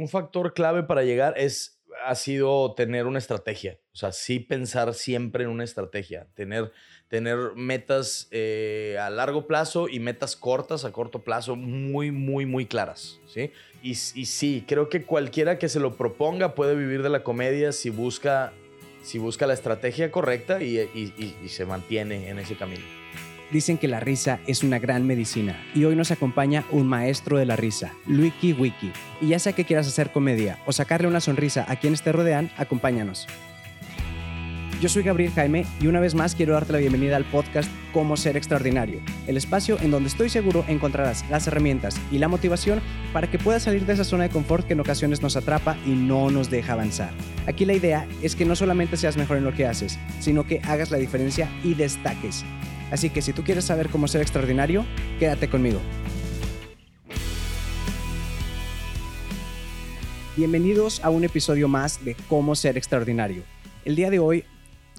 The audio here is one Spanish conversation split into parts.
un factor clave para llegar es ha sido tener una estrategia. O sea, sí pensar siempre en una estrategia. Tener, tener metas eh, a largo plazo y metas cortas a corto plazo muy, muy, muy claras. ¿sí? Y, y sí, creo que cualquiera que se lo proponga puede vivir de la comedia si busca, si busca la estrategia correcta y, y, y se mantiene en ese camino. Dicen que la risa es una gran medicina y hoy nos acompaña un maestro de la risa, Luiki Wiki. Y ya sea que quieras hacer comedia o sacarle una sonrisa a quienes te rodean, acompáñanos. Yo soy Gabriel Jaime y una vez más quiero darte la bienvenida al podcast Cómo ser extraordinario, el espacio en donde estoy seguro encontrarás las herramientas y la motivación para que puedas salir de esa zona de confort que en ocasiones nos atrapa y no nos deja avanzar. Aquí la idea es que no solamente seas mejor en lo que haces, sino que hagas la diferencia y destaques. Así que si tú quieres saber cómo ser extraordinario, quédate conmigo. Bienvenidos a un episodio más de Cómo ser extraordinario. El día de hoy,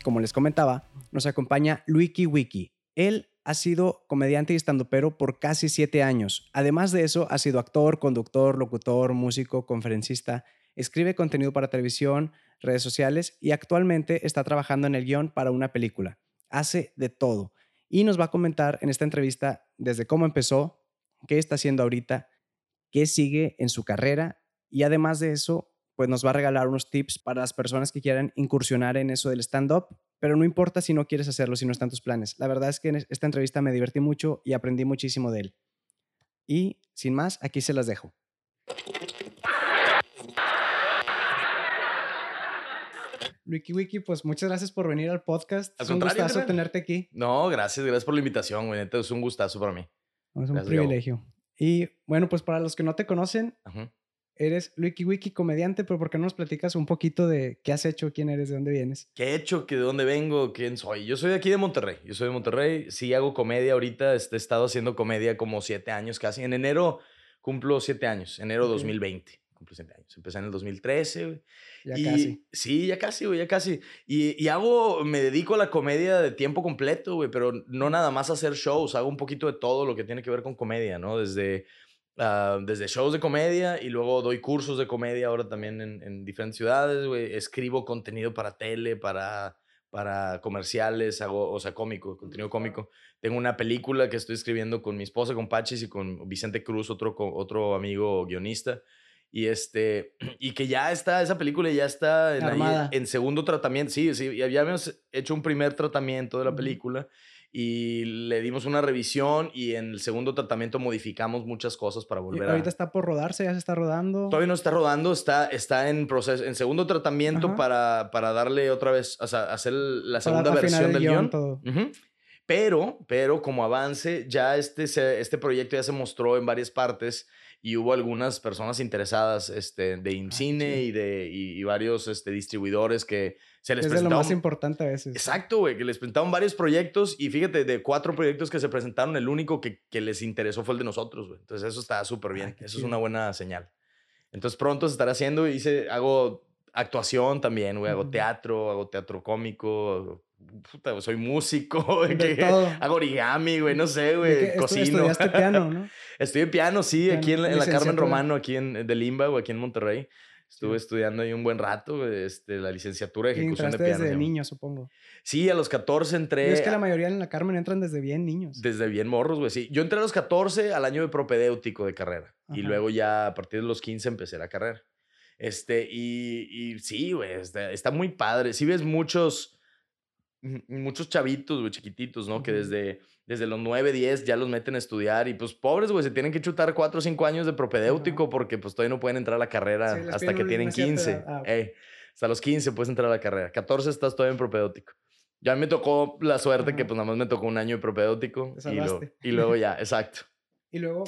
como les comentaba, nos acompaña Luiki Wiki. Él ha sido comediante y estandopero por casi siete años. Además de eso, ha sido actor, conductor, locutor, músico, conferencista, escribe contenido para televisión, redes sociales y actualmente está trabajando en el guion para una película. Hace de todo y nos va a comentar en esta entrevista desde cómo empezó, qué está haciendo ahorita, qué sigue en su carrera y además de eso, pues nos va a regalar unos tips para las personas que quieran incursionar en eso del stand-up, pero no importa si no quieres hacerlo, si no están tus planes. La verdad es que en esta entrevista me divertí mucho y aprendí muchísimo de él. Y sin más, aquí se las dejo. Wiki Wiki, pues muchas gracias por venir al podcast. es un gustazo tenerte aquí. No, gracias, gracias por la invitación, güey. Es un gustazo para mí. Es un privilegio. Y bueno, pues para los que no te conocen, eres Wiki Wiki comediante, pero ¿por qué no nos platicas un poquito de qué has hecho, quién eres, de dónde vienes? ¿Qué he hecho? ¿De dónde vengo? ¿Quién soy? Yo soy de aquí de Monterrey. Yo soy de Monterrey. Sí hago comedia ahorita. Este, he estado haciendo comedia como siete años casi. En enero cumplo siete años, enero 2020 cumple 7 años. Empecé en el 2013, güey. Ya casi. Sí, ya casi, güey, ya casi. Y, y, hago, me dedico a la comedia de tiempo completo, güey, pero no nada más a hacer shows, hago un poquito de todo lo que tiene que ver con comedia, ¿no? Desde, uh, desde shows de comedia y luego doy cursos de comedia ahora también en, en diferentes ciudades, güey. Escribo contenido para tele, para para comerciales, hago, o sea, cómico, contenido cómico. Tengo una película que estoy escribiendo con mi esposa, con Pachis y con Vicente Cruz, otro, otro amigo guionista. Y, este, y que ya está, esa película ya está en, en segundo tratamiento. Sí, sí, ya habíamos hecho un primer tratamiento de la película y le dimos una revisión y en el segundo tratamiento modificamos muchas cosas para volver ahorita está por rodarse, ya se está rodando. Todavía no está rodando, está, está en proceso, en segundo tratamiento para, para darle otra vez, o sea, hacer la segunda versión del guion. Todo. Pero, pero como avance, ya este, este proyecto ya se mostró en varias partes y hubo algunas personas interesadas este, de IMCINE ah, y de y, varios este, distribuidores que se les presentaron. Es lo más importante a veces. Exacto, güey, que les presentaron varios proyectos y fíjate, de cuatro proyectos que se presentaron, el único que, que les interesó fue el de nosotros, güey. Entonces eso está súper bien, eso es una buena señal. Entonces pronto se estará haciendo, hice, hago actuación también, güey, hago teatro, hago teatro cómico, puta, soy músico, hago origami, güey, no sé, güey, cocino. Estudiaste piano, ¿no? Estudié piano, sí, aquí en, la Carmen Romano, aquí en de Limba, o aquí en Monterrey. Estuve estudiando ahí un buen rato, este, la licenciatura de ejecución de piano. desde niño, supongo. Sí, a los 14 entré. Y es que la mayoría en la Carmen entran desde bien niños. Desde bien morros, güey, sí. Yo entré a los 14 al año de propedéutico de carrera. Y luego ya a partir de los 15 empecé la carrera. Este, y, y sí, güey, está, está, muy padre. Sí ves muchos muchos chavitos, güey, chiquititos, ¿no? Que desde, desde los 9, 10 ya los meten a estudiar y pues pobres, güey, se tienen que chutar 4 o 5 años de propedéutico porque pues todavía no pueden entrar a la carrera hasta que tienen 15. Ah, hasta los 15 puedes entrar a la carrera. 14 estás todavía en propedéutico. Ya me tocó la suerte que pues nada más me tocó un año de propedéutico y, y luego ya, exacto. Y luego,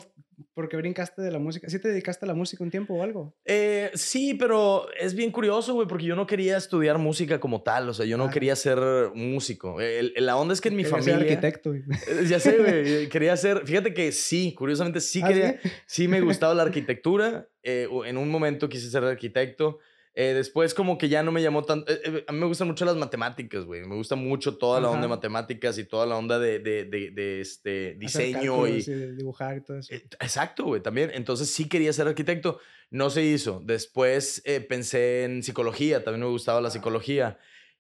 ¿por qué brincaste de la música? ¿Sí te dedicaste a la música un tiempo o algo? Eh, sí, pero es bien curioso, güey, porque yo no quería estudiar música como tal. O sea, yo no quería ser músico. la onda es que en mi familia. Ser arquitecto. Eh, ya sé, güey. quería ser. Fíjate que sí, curiosamente sí ¿Ah, quería. Sí? me gustaba la arquitectura. Eh, en un momento quise ser arquitecto. Eh, después como que ya no me llamó tanto... eh, eh, a mí me gustan mucho las matemáticas, güey. Me gusta mucho toda la onda de matemáticas y toda la onda de, de, de, de, este, diseño y... de dibujar y todo eso. Exacto, güey, también. Entonces sí quería ser arquitecto. No se hizo. Después pensé en psicología, también me gustaba la psicología.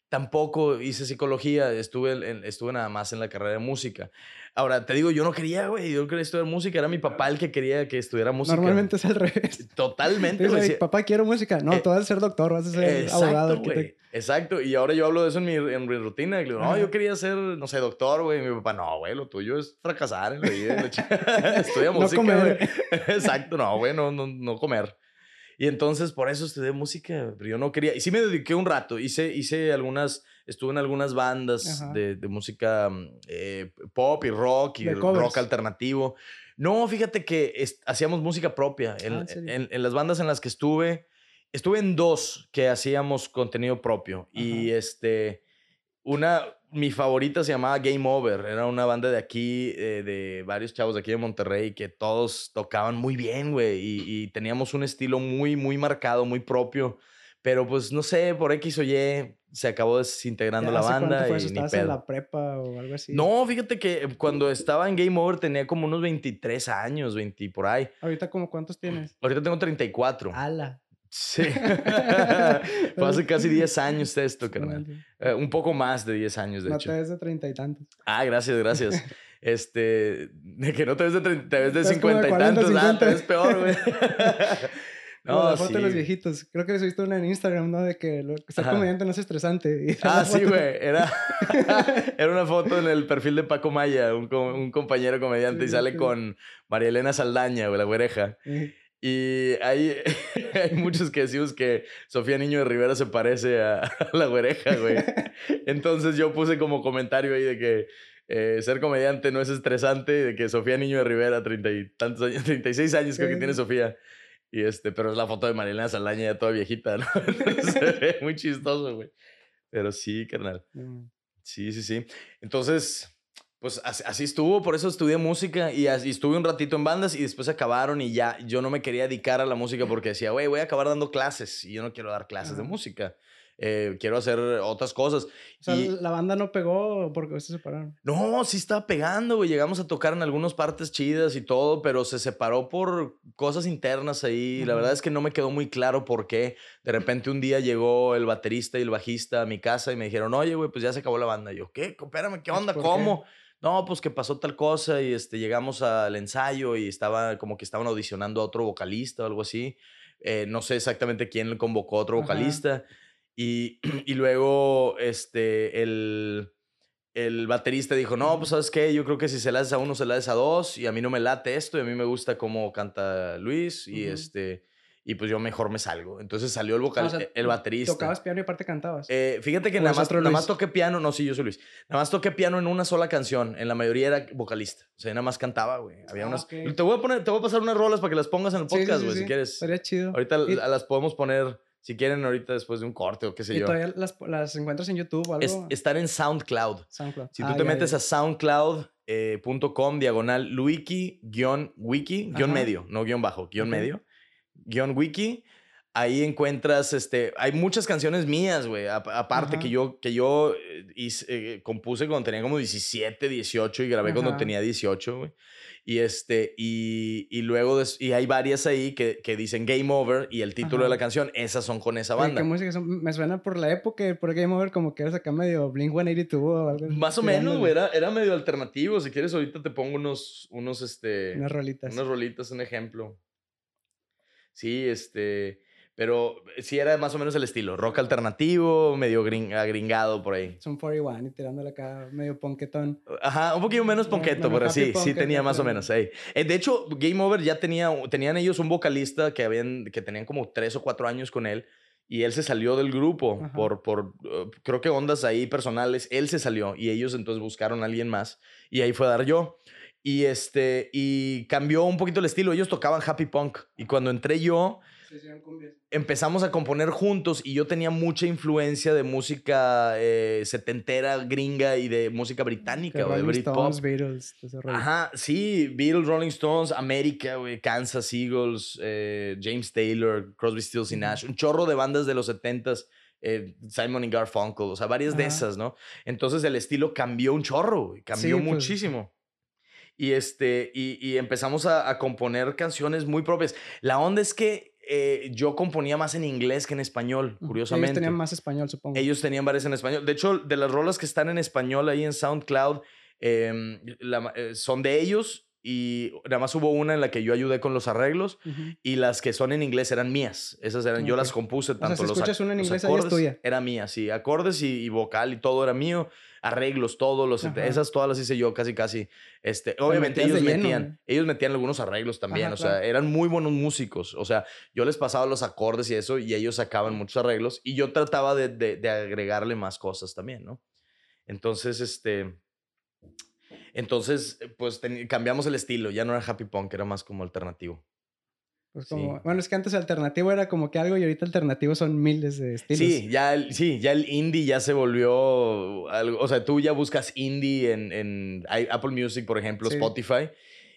Tampoco hice psicología, estuve, estuve nada más en la carrera de música. Ahora, te digo, yo no quería, güey, yo quería estudiar música, era mi papá el que quería que estudiara música. Normalmente es al revés. Totalmente, Dices, güey. "Ay, sí. papá, quiero música. No, Eh, tú vas a ser doctor, vas a ser abogado, Exacto, güey. arquitecto. Exacto. Y ahora yo hablo de eso en mi, en mi rutina. Y le digo, no, Ajá. yo quería ser, no sé, doctor, güey. Mi papá, no, güey, lo tuyo es fracasar en la vida. Estudia No música, comer. güey. Exacto, no, güey, no, no, no comer. Y entonces por eso estudié música, pero yo no quería. Y sí me dediqué un rato. Hice, hice algunas, estuve en algunas bandas de, de música mm, eh, pop y rock y rock alternativo. No, fíjate que es- hacíamos música propia. En, Ah, ¿en en- en las bandas en las que estuve, estuve en dos que hacíamos contenido propio. Y este, una, mi favorita se llamaba Game Over. Era una banda de aquí, eh, de varios chavos de aquí de Monterrey, que todos tocaban muy bien, güey. Y, y teníamos un estilo muy, muy marcado, muy propio. Pero pues no sé, por X o Y se acabó desintegrando ¿Ya la banda fue y ni ¿Estabas en pedo. la prepa o algo así? No, fíjate que cuando estaba en Game Over tenía como unos 23 años, 20 por ahí. ¿Ahorita como cuántos tienes? Ahorita tengo 34. ¡Ala! Sí. Fue hace casi 10 años esto, carnal. No, Eh, un poco más de 10 años, de no hecho. te ves de treinta y tantos. Ah, gracias, gracias. Este, de que no te ves de, 30, te ves de 50 y 40, tantos. Ah, te 50. ves peor, güey. No, la foto sí. de los viejitos. Creo que subiste una en Instagram, ¿no? De que lo- ser comediante no es estresante. Ah, sí, güey. Era, era una foto en el perfil de Paco Maya, un, un compañero comediante, Sí, y sale sí. con María Elena Saldaña, güey, la güereja. Y hay, hay muchos que decimos que Sofía Niño de Rivera se parece a, a la güereja, güey. Entonces yo puse como comentario ahí de que eh, ser comediante no es estresante, de que Sofía Niño de Rivera, treinta y tantos años, 36 años creo que tiene Sofía. Y este, pero es la foto de Marilena Saldaña ya toda viejita, ¿no? Entonces, se ve muy chistoso, güey. Pero sí, carnal. Mm. Sí, sí, sí. Entonces, pues así, así estuvo, por eso estudié música y así estuve un ratito en bandas y después acabaron y ya yo no me quería dedicar a la música porque decía, güey, voy a acabar dando clases y yo no quiero dar clases de música. Eh, quiero hacer otras cosas. O sea, Y- la banda no pegó porque se separaron. No, sí estaba pegando, güey. Llegamos a tocar en algunas partes chidas y todo, pero se separó por cosas internas ahí. La verdad es que no me quedó muy claro por qué. De repente un día llegó el baterista y el bajista a mi casa y me dijeron, oye, güey, pues ya se acabó la banda. Y yo, ¿qué? Espérame, ¿qué onda? ¿Por qué? No, pues que pasó tal cosa y este, llegamos al ensayo y estaba como que estaban audicionando a otro vocalista o algo así. Eh, no sé exactamente quién convocó a otro Ajá. vocalista. Y, y luego este, el, el baterista dijo, no, pues sabes qué, yo creo que si se la haces a uno, se la haces a dos, y a mí no me late esto, y a mí me gusta cómo canta Luis, y Ujú. este, y pues yo mejor me salgo. Entonces salió el vocal, Ah, o sea, el baterista. Tocabas piano y aparte cantabas. Eh, fíjate que ¿O nada más, nada más toqué piano, no, sí, yo soy Luis. Nada más toqué piano en una sola canción. En la mayoría era vocalista. O sea, nada más cantaba, güey. Había Ah, unas. Te voy a poner, te voy a pasar unas rolas para que las pongas en el sí, podcast, sí, güey, sí. si quieres. Estaría chido. Ahorita Y- la- las podemos poner, si quieren, ahorita después de un corte o qué sé ¿Y yo. todavía las, las encuentras en YouTube o algo? Es- están en SoundCloud. SoundCloud. Si Ah, tú te ya, metes ya. a soundcloud.com diagonal luiki guion wiki guion medio, no guion bajo, guion medio, guion wiki, ahí encuentras, este, hay muchas canciones mías, güey, ap- aparte que yo, que yo eh, hice, eh, compuse cuando tenía como 17, 18 y grabé cuando Ajá. tenía 18, güey. Y este, y, y luego, y hay varias ahí que, que dicen Game Over y el título de Ajá. la canción, esas son con esa banda. ¿Qué música son? Me suena por la época, por Game Over, como que eres acá medio Blink 182 o algo. Más o menos, güey, era, era medio alternativo. Si quieres, ahorita te pongo unos, unos, este... Unas rolitas. Unas rolitas, un ejemplo. Sí, este. Pero sí era más o menos el estilo. Rock alternativo, medio gring- agringado por ahí. Son 41 y tirándole acá medio ponquetón. Ajá, un poquito menos ponqueto, pero sí, sí tenía más o menos. ey. Eh, de hecho, Game Over ya tenía, tenían ellos un vocalista que, habían, que tenían como tres o cuatro años con él. Y él se salió del grupo Ajá. por, por uh, creo que ondas ahí personales. Él se salió y ellos entonces buscaron a alguien más. Y ahí fue a dar yo. Y este, y cambió un poquito el estilo. Ellos tocaban happy punk. Y cuando entré yo, empezamos a componer juntos y yo tenía mucha influencia de música eh, setentera, gringa y de música británica, güey, Britpop. Beatles, Ajá, sí, Beatles, Rolling Stones, América, güey, Kansas Eagles, eh, James Taylor, Crosby, Stills y Nash, un chorro de bandas de los setentas. Eh, Simon y Garfunkel, o sea, varias de esas, ¿no? Entonces el estilo cambió un chorro, cambió pues. muchísimo. Y, este, y, empezamos a, a, componer canciones muy propias. La onda es que eh, yo componía más en inglés que en español, curiosamente. Ellos tenían más español, supongo. Ellos tenían varias en español. De hecho, de las rolas que están en español ahí en SoundCloud, em, eh, son de ellos y nada más hubo una en la que yo ayudé con los arreglos y las que son en inglés eran mías. Esas eran, yo las compuse tanto o sea, si los, escuchas una en inglés, acordes, es tuya. Era mía, sí. Acordes y, vocal y todo era mío. Arreglos, todos los, esas todas las hice yo casi, casi. Este, obviamente ellos metían, ellos metían algunos arreglos también. o sea, eran muy buenos músicos. O sea, yo les pasaba los acordes y eso y ellos sacaban muchos arreglos y yo trataba de, de, de agregarle más cosas también, ¿no? Entonces, este entonces, pues cambiamos el estilo, ya no era happy punk, era más como alternativo. Pues como, Bueno, es que antes alternativo era como que algo y ahorita alternativo son miles de estilos. Sí, ya el, sí, ya el indie ya se volvió algo. O sea, tú ya buscas indie en, en Apple Music, por ejemplo, Spotify,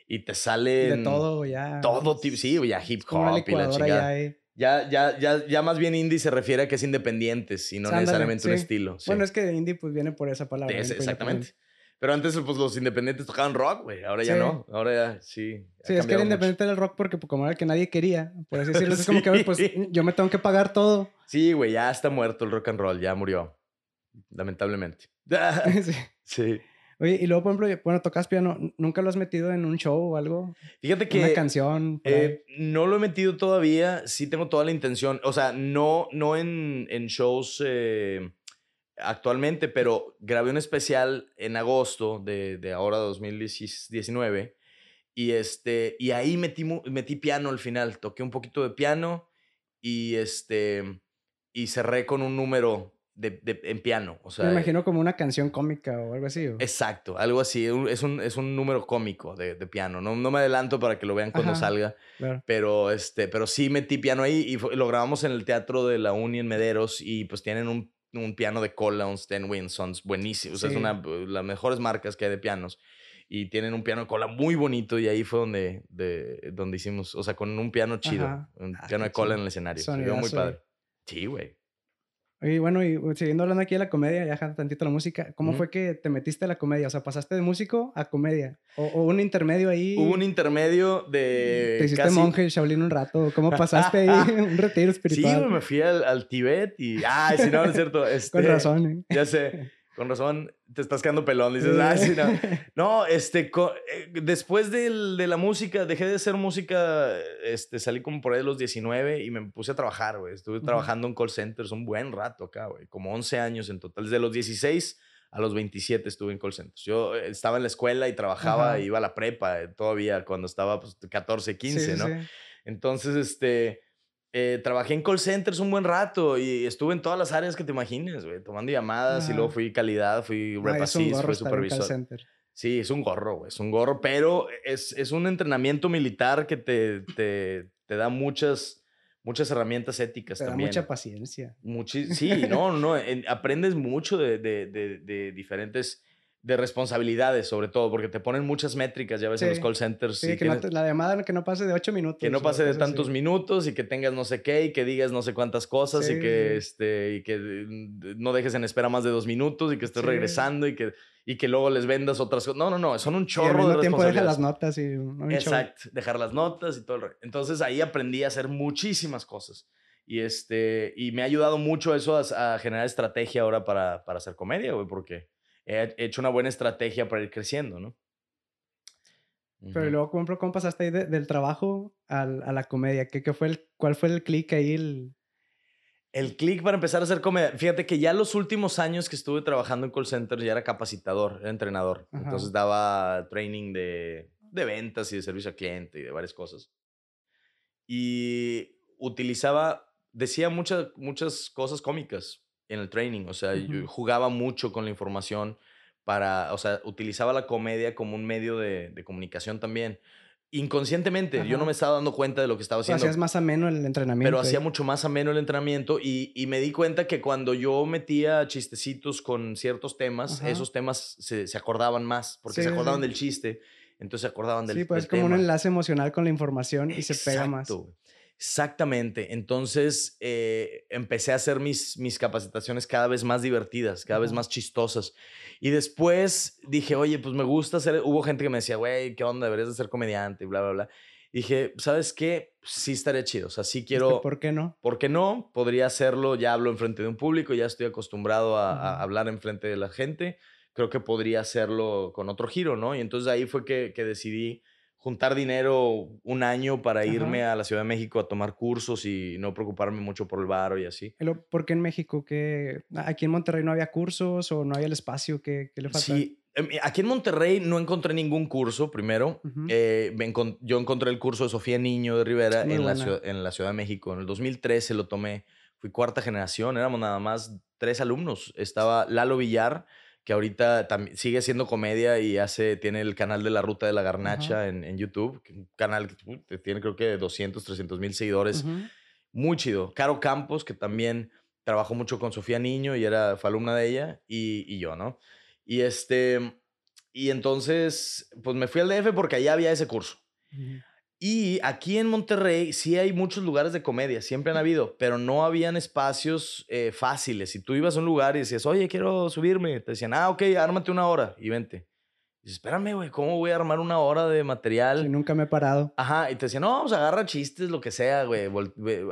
y te sale. De todo, ya. Todo tipo, sí, ya hip hop y la chingada. Ya, ya, ya, ya, más bien indie se refiere a que es independiente, y no necesariamente un estilo. Bueno, es que indie pues viene por esa palabra. exactamente. Pero antes, pues los independientes tocaban rock, güey. Ahora ya no. Ahora ya sí. Sí, es que era independiente del rock porque pues, como era el que nadie quería. Por así decirlo. Es como que, pues yo me tengo que pagar todo. Sí, güey, ya está muerto el rock and roll. Ya murió. Lamentablemente. sí. sí. Oye, y luego, por ejemplo, bueno, tocas piano. ¿Nunca lo has metido en un show o algo? Fíjate que... Una canción. Eh, no lo he metido todavía. Sí tengo toda la intención. O sea, no, no en, en shows... Eh actualmente, pero grabé un especial en agosto de, de ahora 2019 y, este, y ahí metí, metí piano al final, toqué un poquito de piano y, este, y cerré con un número de, de, en piano. O sea, Me imagino como una canción cómica o algo así. Exacto, algo así. Es un, es un número cómico de, de piano. No, no me adelanto para que lo vean cuando salga. Pero, este, pero sí metí piano ahí y lo grabamos en el Teatro de la Uni en Mederos y pues tienen un un piano de cola, un Sten Winsons, buenísimo. O sea, es una de las mejores marcas que hay de pianos. Y tienen un piano de cola muy bonito y ahí fue donde, de, donde hicimos, o sea, con un piano chido, un ah, piano de cola en el escenario. Se muy padre. Sí, güey. Y bueno, y siguiendo hablando aquí de la comedia, ya tantito la música, ¿cómo fue que te metiste a la comedia? O sea, pasaste de músico a comedia. ¿O, un intermedio ahí? Hubo un intermedio de. Te hiciste monje Shaolin un rato. ¿Cómo pasaste ahí? un retiro espiritual. Sí, me fui al, al Tíbet y. Ay, si no, no es cierto. Este, Con razón, ¿eh? Ya sé. Con razón, te estás quedando pelón. Dices, ah, sí, no. No, este, eh, después de la música, dejé de hacer música, este, salí como por ahí de los 19 y me puse a trabajar, güey. Estuve trabajando en call centers un buen rato acá, güey. Como 11 años en total. Desde los 16 a los 27 estuve en call centers. Yo eh, estaba en la escuela y trabajaba, iba a la prepa eh, todavía cuando estaba pues, 14, 15, ¿no? Entonces, este eh, trabajé en call centers un buen rato y estuve en todas las áreas que te imagines, güey, tomando llamadas y luego fui calidad, fui rep fui supervisor. Sí, es un gorro, güey, es un gorro, pero es, es un entrenamiento militar que te, te, te da muchas, muchas herramientas éticas te también. Da mucha paciencia. sí, no, no, aprendes mucho de, de, de, de diferentes de responsabilidades, sobre todo, porque te ponen muchas métricas, ya ves, en los call centers. Sí, que la llamada que no pase de ocho minutos. Que no pase de tantos minutos y que tengas no sé qué y que digas no sé cuántas cosas y, que, este, y que mm, no dejes en espera más de dos minutos y que estés regresando y que, y que luego les vendas otras cosas. No, no, no, son un chorro de tiempo deja las notas y... Exacto, dejar las notas y todo el... Entonces ahí aprendí a hacer muchísimas cosas. Y, este, y me ha ayudado mucho eso a, a generar estrategia ahora para, para hacer comedia, güey, porque he hecho una buena estrategia para ir creciendo, ¿no? Pero luego, ¿cómo, cómo pasaste ahí del trabajo a la comedia? ¿Qué, qué fue el, ¿Cuál fue el clic ahí? El, el clic para empezar a hacer comedia. Fíjate que ya los últimos años que estuve trabajando en call centers ya era capacitador, era entrenador. Entonces daba training de, de ventas y de servicio al cliente y de varias cosas. Y utilizaba, decía muchas, muchas cosas cómicas en el training. O sea, yo jugaba mucho con la información para, o sea, utilizaba la comedia como un medio de, comunicación también. inconscientemente. Yo Ajá. no me estaba dando cuenta de lo que estaba haciendo. hacías más ameno el entrenamiento. pero hacía mucho más ameno el entrenamiento y, y me di cuenta que cuando yo metía chistecitos con ciertos temas, Ajá. esos temas se, se acordaban más, porque Sí, se acordaban sí. del chiste, entonces se acordaban del Sí, pues del es como un tema. enlace emocional con la información y se pega más. Exactamente. Entonces eh, empecé a hacer mis, mis capacitaciones cada vez más divertidas, cada vez más chistosas. Y después dije, oye, pues me gusta hacer. Hubo gente que me decía, güey, ¿qué onda? Deberías de ser comediante, bla, bla, bla. Y dije, ¿sabes qué? Sí estaría chido. O sea, sí quiero. ¿Por qué no? ¿Por qué no? Podría hacerlo, ya hablo enfrente de un público, ya estoy acostumbrado a, a Ujú. hablar enfrente de la gente. Creo que podría hacerlo con otro giro, ¿no? Y entonces ahí fue que, que decidí juntar dinero un año para Ajá. irme a la Ciudad de México a tomar cursos y no preocuparme mucho por el bar y así. ¿Por qué en México? ¿Qué, ¿Aquí en Monterrey no había cursos o no había el espacio? ¿Qué, qué le falta? Sí, em, aquí en Monterrey no encontré ningún curso, primero. Eh, me yo encontré el curso de Sofía Niño de Rivera en la, ciudad, en la Ciudad de México. En el 2013 lo tomé. Fui cuarta generación, éramos nada más tres alumnos. Estaba Lalo Villar, que ahorita sigue haciendo comedia y hace, tiene el canal de La Ruta de la Garnacha en, en YouTube. Un canal que uh, tiene creo que 200, 300 mil seguidores. Ujú. Muy chido. Caro Campos, que también trabajó mucho con Sofía Niño y era, fue alumna de ella, y, y yo, ¿no? Y este, y entonces, pues me fui al DF porque allá había ese curso. Ujú. Y aquí en Monterrey sí hay muchos lugares de comedia, siempre han habido, pero no habían espacios eh, fáciles. Si tú ibas a un lugar y decías, oye, quiero subirme, te decían, ah, ok, ármate una hora y vente. Y dices, espérame, güey, ¿cómo voy a armar una hora de material? Sí, nunca me he parado. Ajá, y te decían, no, pues agarra chistes, lo que sea, güey.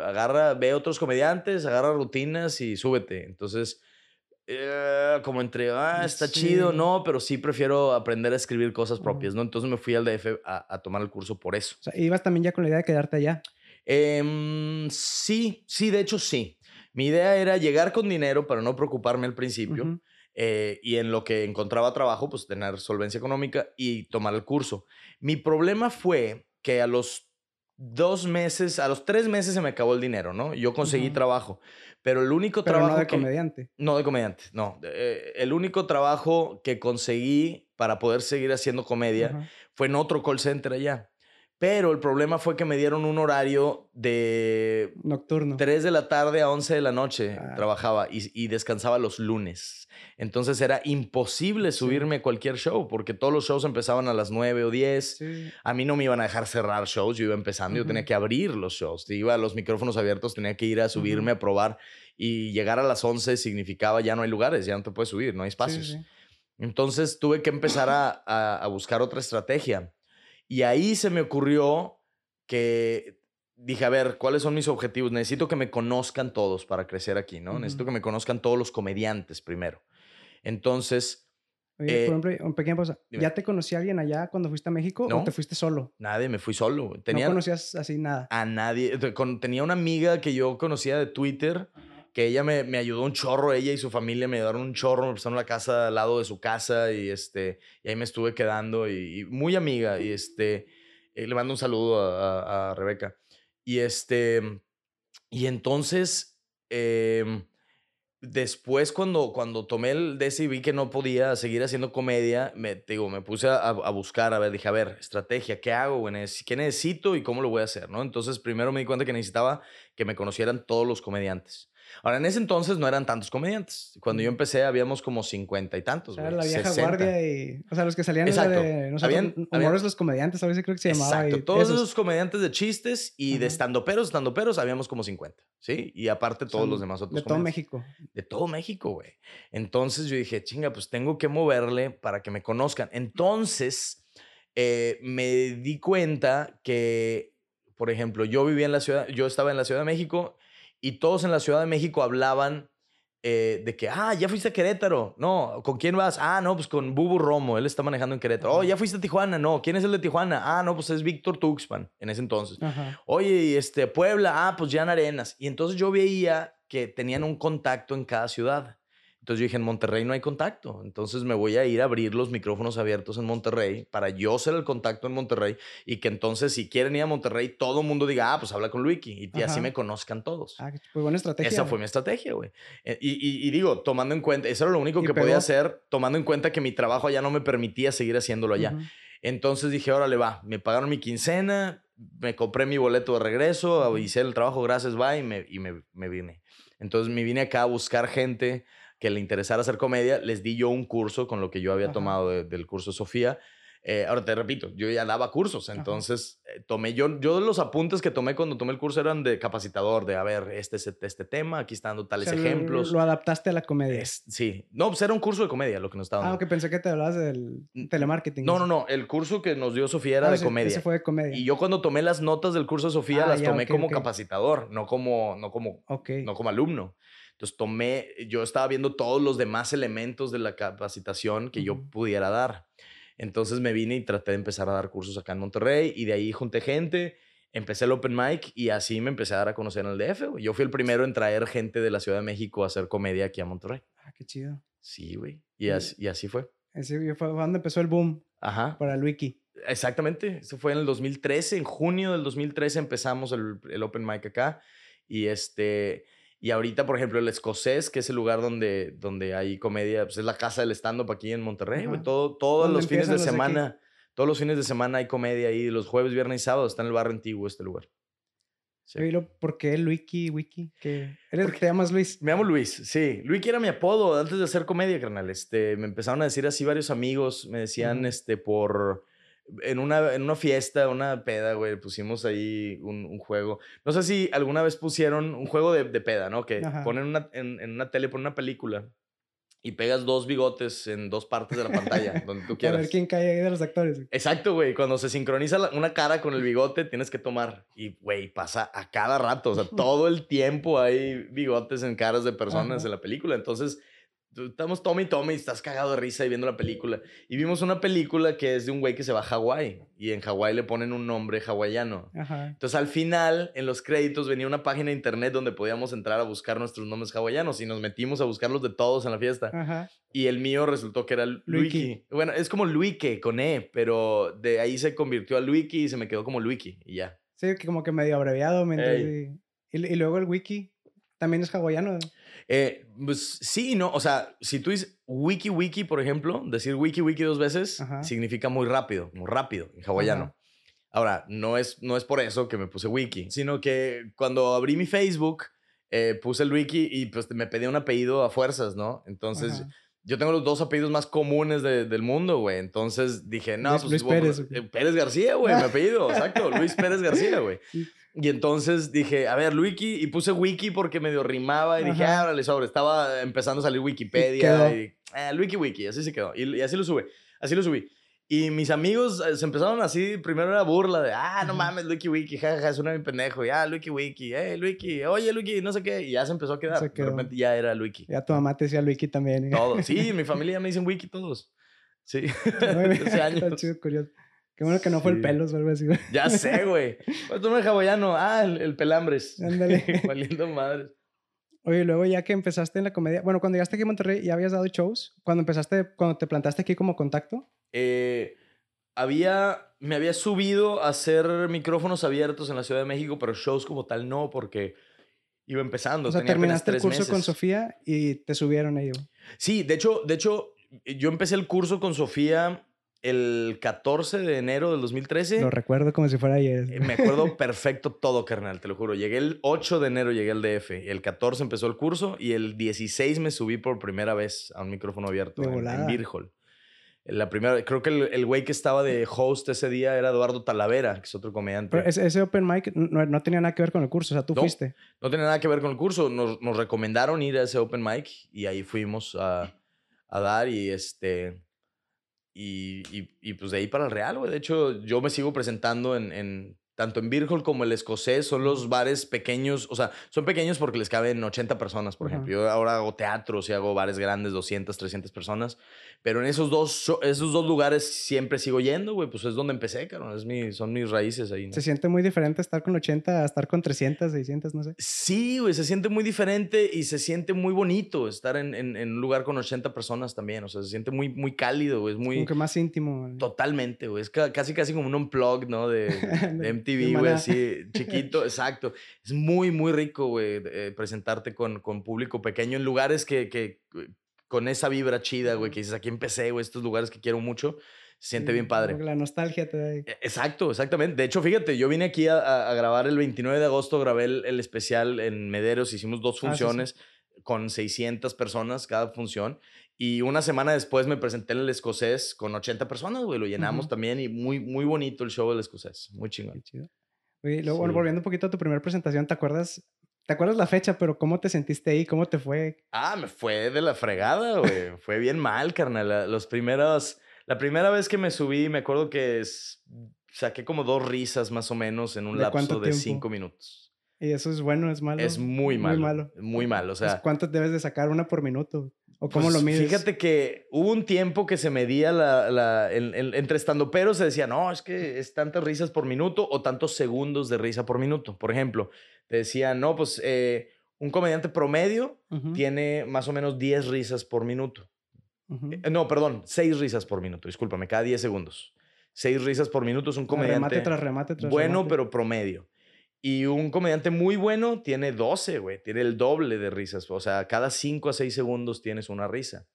Agarra, ve otros comediantes, agarra rutinas y súbete. Entonces, eh, como entre, ah, está chido, no, pero sí prefiero aprender a escribir cosas propias, ¿no? Entonces me fui al DF a, a tomar el curso por eso. O sea, ibas también ya con la idea de quedarte allá. Em, sí, sí, de hecho sí. Mi idea era llegar con dinero para no preocuparme al principio. Eh, y en lo que encontraba trabajo, pues tener solvencia económica y tomar el curso. Mi problema fue que a los dos meses, a los tres meses se me acabó el dinero, ¿no? Yo conseguí trabajo, pero el único Pero trabajo no de que- comediante. no de comediante, no. Eh, el único trabajo que conseguí para poder seguir haciendo comedia fue en otro call center allá. Pero el problema fue que me dieron un horario de Nocturno. 3 de la tarde a 11 de la noche Ah. trabajaba y, y descansaba los lunes. Entonces era imposible Sí. subirme a cualquier show porque todos los shows empezaban a las 9 o 10. Sí. A mí no me iban a dejar cerrar shows, yo iba empezando, yo tenía que abrir los shows. Iba a los micrófonos abiertos, tenía que ir a subirme a probar y llegar a las 11 significaba ya no hay lugares, ya no te puedes subir, no hay espacios. sí. Entonces tuve que empezar a, a- a buscar otra estrategia. Y ahí se me ocurrió que dije, a ver, ¿cuáles son mis objetivos? Necesito que me conozcan todos para crecer aquí, ¿no? Necesito que me conozcan todos los comediantes primero. Entonces, Oye, Eh, por ejemplo, un pequeño pausa. dime. ¿Ya te conocí alguien allá cuando fuiste a México o No. te fuiste solo? nadie, me fui solo. Tenía No conocías así nada. a nadie. tenía una amiga que yo conocía de Twitter, que ella me, me ayudó un chorro, ella y su familia me ayudaron un chorro, me prestaron la casa al lado de su casa y, este, y ahí me estuve quedando y, muy amiga y este, eh, le mando un saludo a, a- Rebeca. Y este, y entonces, em, después cuando, cuando tomé el DS y vi que no podía seguir haciendo comedia, me, digo, me puse a, buscar, a ver, dije, a ver, estrategia, ¿qué hago? ¿Qué necesito y cómo lo voy a hacer? ¿no? Entonces, primero me di cuenta que necesitaba que me conocieran todos los comediantes. Ahora, en ese entonces no eran tantos comediantes. Cuando yo empecé habíamos como cincuenta y tantos. güey, la vieja 60. guardia y... O sea, los que salían Exacto. de... Nosotros, Habían- Humores habían- los comediantes, a veces creo que se llamaba. Exacto, y todos esos. comediantes de chistes y de Ajá. estandoperos, estandoperos, habíamos como 50, ¿sí? Y aparte O sea, todos los demás otros De todo. México. De todo México, güey. Entonces yo dije, chinga, pues tengo que moverle para que me conozcan. Entonces eh, me di cuenta que, por ejemplo, yo vivía en la ciudad, yo estaba en la Ciudad de México y todos en la Ciudad de México hablaban eh, de que, ah, ya fuiste a Querétaro. No, ¿con quién vas? Ah, no, pues con Bubu Romo, él está manejando en Querétaro. Oh, ya fuiste a Tijuana. No, ¿quién es el de Tijuana? Ah, no, pues es Víctor Tuxpan en ese entonces. Ajá. Oye, este, Puebla, ah, pues Jan Arenas. Y entonces yo veía que tenían un contacto en cada ciudad. Entonces yo dije, en Monterrey no hay contacto. Entonces me voy a ir a abrir los micrófonos abiertos en Monterrey para yo ser el contacto en Monterrey y que entonces si quieren ir a Monterrey, todo el mundo diga, ah, pues habla con Luiki y, y así me conozcan todos. Ah, pues buena estrategia. Esa fue mi estrategia, güey. Eh, Y, y- y digo, tomando en cuenta, eso era lo único que pegó. podía hacer, tomando en cuenta que mi trabajo allá no me permitía seguir haciéndolo allá. Entonces dije, órale, va, me pagaron mi quincena, me compré mi boleto de regreso, hice el trabajo, gracias, va, y me, y me, me vine. Entonces me vine acá a buscar gente que le interesara hacer comedia. Les di yo un curso con lo que yo había Ajá. tomado de- del curso Sofía. Eh, ahora te repito, yo ya daba cursos, entonces eh, tomé yo, yo los apuntes que tomé cuando tomé el curso eran de capacitador, de a ver, este es este tema, aquí están dando O tales sea, ejemplos. Lo, adaptaste a la comedia. Es- sí, no, pues era un curso de comedia lo que nos estaban ah, dando. aunque pensé que te hablabas del telemarketing. No, no, no, el curso que nos dio Sofía era Ah, de comedia. Ese fue de comedia. Y yo cuando tomé las notas del curso de Sofía Ah, las ya, tomé como capacitador, no como, no como no como alumno. Entonces tomé, yo estaba viendo todos los demás elementos de la capacitación que yo Ujú. pudiera dar. Entonces me vine y traté de empezar a dar cursos acá en Monterrey y de ahí junté gente, empecé el open mic y así me empecé a dar a conocer en el DF. güey. Yo fui el primero en traer gente de la Ciudad de México a hacer comedia aquí a Monterrey. Ah, qué chido. Sí, güey. Y Y- así, y así fue. Ese fue donde empezó el boom Ajá. para el wiki. Exactamente, eso fue en el 2013, en junio del 2013 empezamos el, el Open Mic acá y este y ahorita por ejemplo el escocés que es el lugar donde donde hay comedia, pues es la casa del stand up aquí en Monterrey, güey, todo todos ¿Dónde los fines de los aquí? semana, todos los fines de semana hay comedia ahí, los jueves, viernes y sábado está en el barrio antiguo este lugar. Sí. ¿por qué el wiki? ¿Qué? ¿Eres, ¿Te llamas Luis? Me llamo Luis, sí. Luis era mi apodo antes de hacer comedia, carnal. Este, me empezaron a decir así varios amigos, me decían, este, por... En una, en una fiesta, una peda, güey, pusimos ahí un, un juego. No sé si alguna vez pusieron un juego de, de peda, ¿no? Que Ajá. ponen una, en, en una tele, ponen una película y pegas dos bigotes en dos partes de la pantalla, donde tú A quieras. ver quién cae ahí de los actores. Exacto, güey. Cuando se sincroniza la- una cara con el bigote, tienes que tomar. Y, güey, pasa a cada rato. O sea, todo el tiempo hay bigotes en caras de personas Ajá. en la película. Entonces, estamos tome y tome y estás cagado de risa y viendo la película. Y vimos una película que es de un güey que se va a Hawái. Y en Hawái le ponen un nombre hawaiano. Ajá. Entonces, al final, en los créditos, venía una página de internet donde podíamos entrar a buscar nuestros nombres hawaianos. Y nos metimos a buscarlos de todos en la fiesta. Ajá. Y el mío resultó que era Luiki. Luiki. Bueno, es como Luike con E, pero de ahí se convirtió a Luiki y se me quedó como Luiki y ya. Sí, que como que medio abreviado. y- y luego el wiki también es hawaiano. Eh, pues sí, no, o sea, si tú dices Wiki Wiki, por ejemplo, decir Wiki Wiki dos veces Ajá. significa muy rápido, muy rápido en hawaiano. Ajá. Ahora, no es, no es por eso que me puse Wiki, sino que cuando abrí mi Facebook, eh, puse el Wiki y pues me pedía un apellido a fuerzas, ¿no? Entonces, Ajá. yo tengo los dos apellidos más comunes de- del mundo, güey. Entonces dije, no, Luis- pues Luis Pérez, poner- ¿o eh, Pérez García, güey, mi apellido, exacto, Luis Pérez García, güey. Y entonces dije, a ver, Wiki, y puse Wiki porque medio rimaba y dije, Ajá. ah, órale, sobre. Estaba empezando a salir Wikipedia quedó. y, ah, Wiki Wiki, así se quedó. Y, y así lo sube, así lo subí. Y mis amigos eh, se empezaron así, primero era burla de, ah, no mames, Wiki Wiki, jajaja, suena bien pendejo. Y, ah, Wiki Wiki, eh, Wiki, oye, Wiki, no sé qué. Y ya se empezó a quedar. Se De repente ya era Wiki. Ya tu mamá te decía wiki también. ¿eh? Todos. Sí, mi familia me dicen Wiki todos. Sí. Muy bien, Hace Está años. chido, curioso. Qué bueno que no fue el Sí. pelos o algo así. güey. Ya sé, güey. Pues tú eres hawaiano. Ah, el, el pelambres. Ándale. Valiendo madres. Oye, luego ya que empezaste en la comedia, bueno, cuando llegaste aquí a Monterrey, ¿ya habías dado shows? Cuando empezaste, cuando te plantaste aquí como contacto. Eh, había, me había subido a hacer micrófonos abiertos en la Ciudad de México, pero shows como tal no, porque iba empezando. O sea, tenía terminaste el curso con meses. Sofía y te subieron ahí. Sí, de hecho, de hecho, yo empecé el curso con Sofía el 14 de enero del 2013. Lo recuerdo como si fuera ayer. Eh, Me acuerdo perfecto todo, carnal, te lo juro. Llegué el 8 de enero, llegué al DF. El 14 empezó el curso y el 16 me subí por primera vez a un micrófono abierto De en, en Hall. La primera, creo que el, el güey que estaba de host ese día era Eduardo Talavera, que es otro comediante. Pero ese, ese open mic no, no tenía nada que ver con el curso, o sea, tú No. fuiste. No tenía nada que ver con el curso. Nos, nos recomendaron ir a ese open mic y ahí fuimos a, a dar y este... Y, y, y, pues de ahí para el Real, güey. De hecho, yo me sigo presentando en, en tanto en Beer Hall como el escocés. Son los bares pequeños, o sea, son pequeños porque les caben 80 personas, por Ajá. ejemplo. Yo ahora hago teatros y hago bares grandes, 200, 300 personas. Pero en esos dos, so- esos dos lugares siempre sigo yendo, güey. Pues es donde empecé, cabrón. Es mi, son mis raíces ahí, ¿no? Se siente muy diferente estar con 80 a estar con 300, 600, no sé. Sí, güey, se siente muy diferente y se siente muy bonito estar en, en- en un lugar con 80 personas también. O sea, se siente muy, muy cálido, güey. Es muy... Como que más íntimo. güey. Totalmente, güey. Es ca- casi, casi como un unplug, ¿no? De De MTV, güey, así, chiquito, exacto. Es muy, muy rico, güey, eh, presentarte con, con público pequeño en lugares que, que, con esa vibra chida, güey, que dices, aquí empecé, güey, estos lugares que quiero mucho. Se siente bien padre. La nostalgia te da. E, exacto, exactamente. De hecho, fíjate, yo vine aquí a, grabar el 29 de agosto, grabé el, especial en Mederos, hicimos dos ah, funciones con 600 personas cada función. Y una semana después me presenté en el escocés con 80 personas, güey. Lo llenamos también y muy, muy bonito el show del escocés. Muy chingón. chido. luego, bueno, volviendo un poquito a tu primera presentación, ¿te acuerdas? ¿Te acuerdas la fecha, pero cómo te sentiste ahí? ¿Cómo te fue? Ah, me fue de la fregada, güey. fue bien mal, carnal. Los primeros, la primera vez que me subí, me acuerdo que saqué como dos risas más o menos en un lapso de cinco minutos. ¿Y eso es bueno, es malo? Es muy malo. Muy malo. Muy malo, o sea. ¿Cuánto debes de sacar una por minuto? ¿O cómo lo pues, mides? Fíjate que hubo un tiempo que se medía la, la entre estando pero se decía, no, es que es tantas risas por minuto o tantos segundos de risa por minuto. Por ejemplo, te decía, no, pues eh, un comediante promedio tiene más o menos 10 risas por minuto. Eh, no, perdón, 6 risas por minuto, discúlpame, cada 10 segundos. 6 risas por minuto es un comediante. Remate tras remate tras Bueno, pero promedio. Y un comediante muy bueno tiene 12, güey. Tiene el doble de risas. O sea, cada 5 a 6 segundos tienes una risa.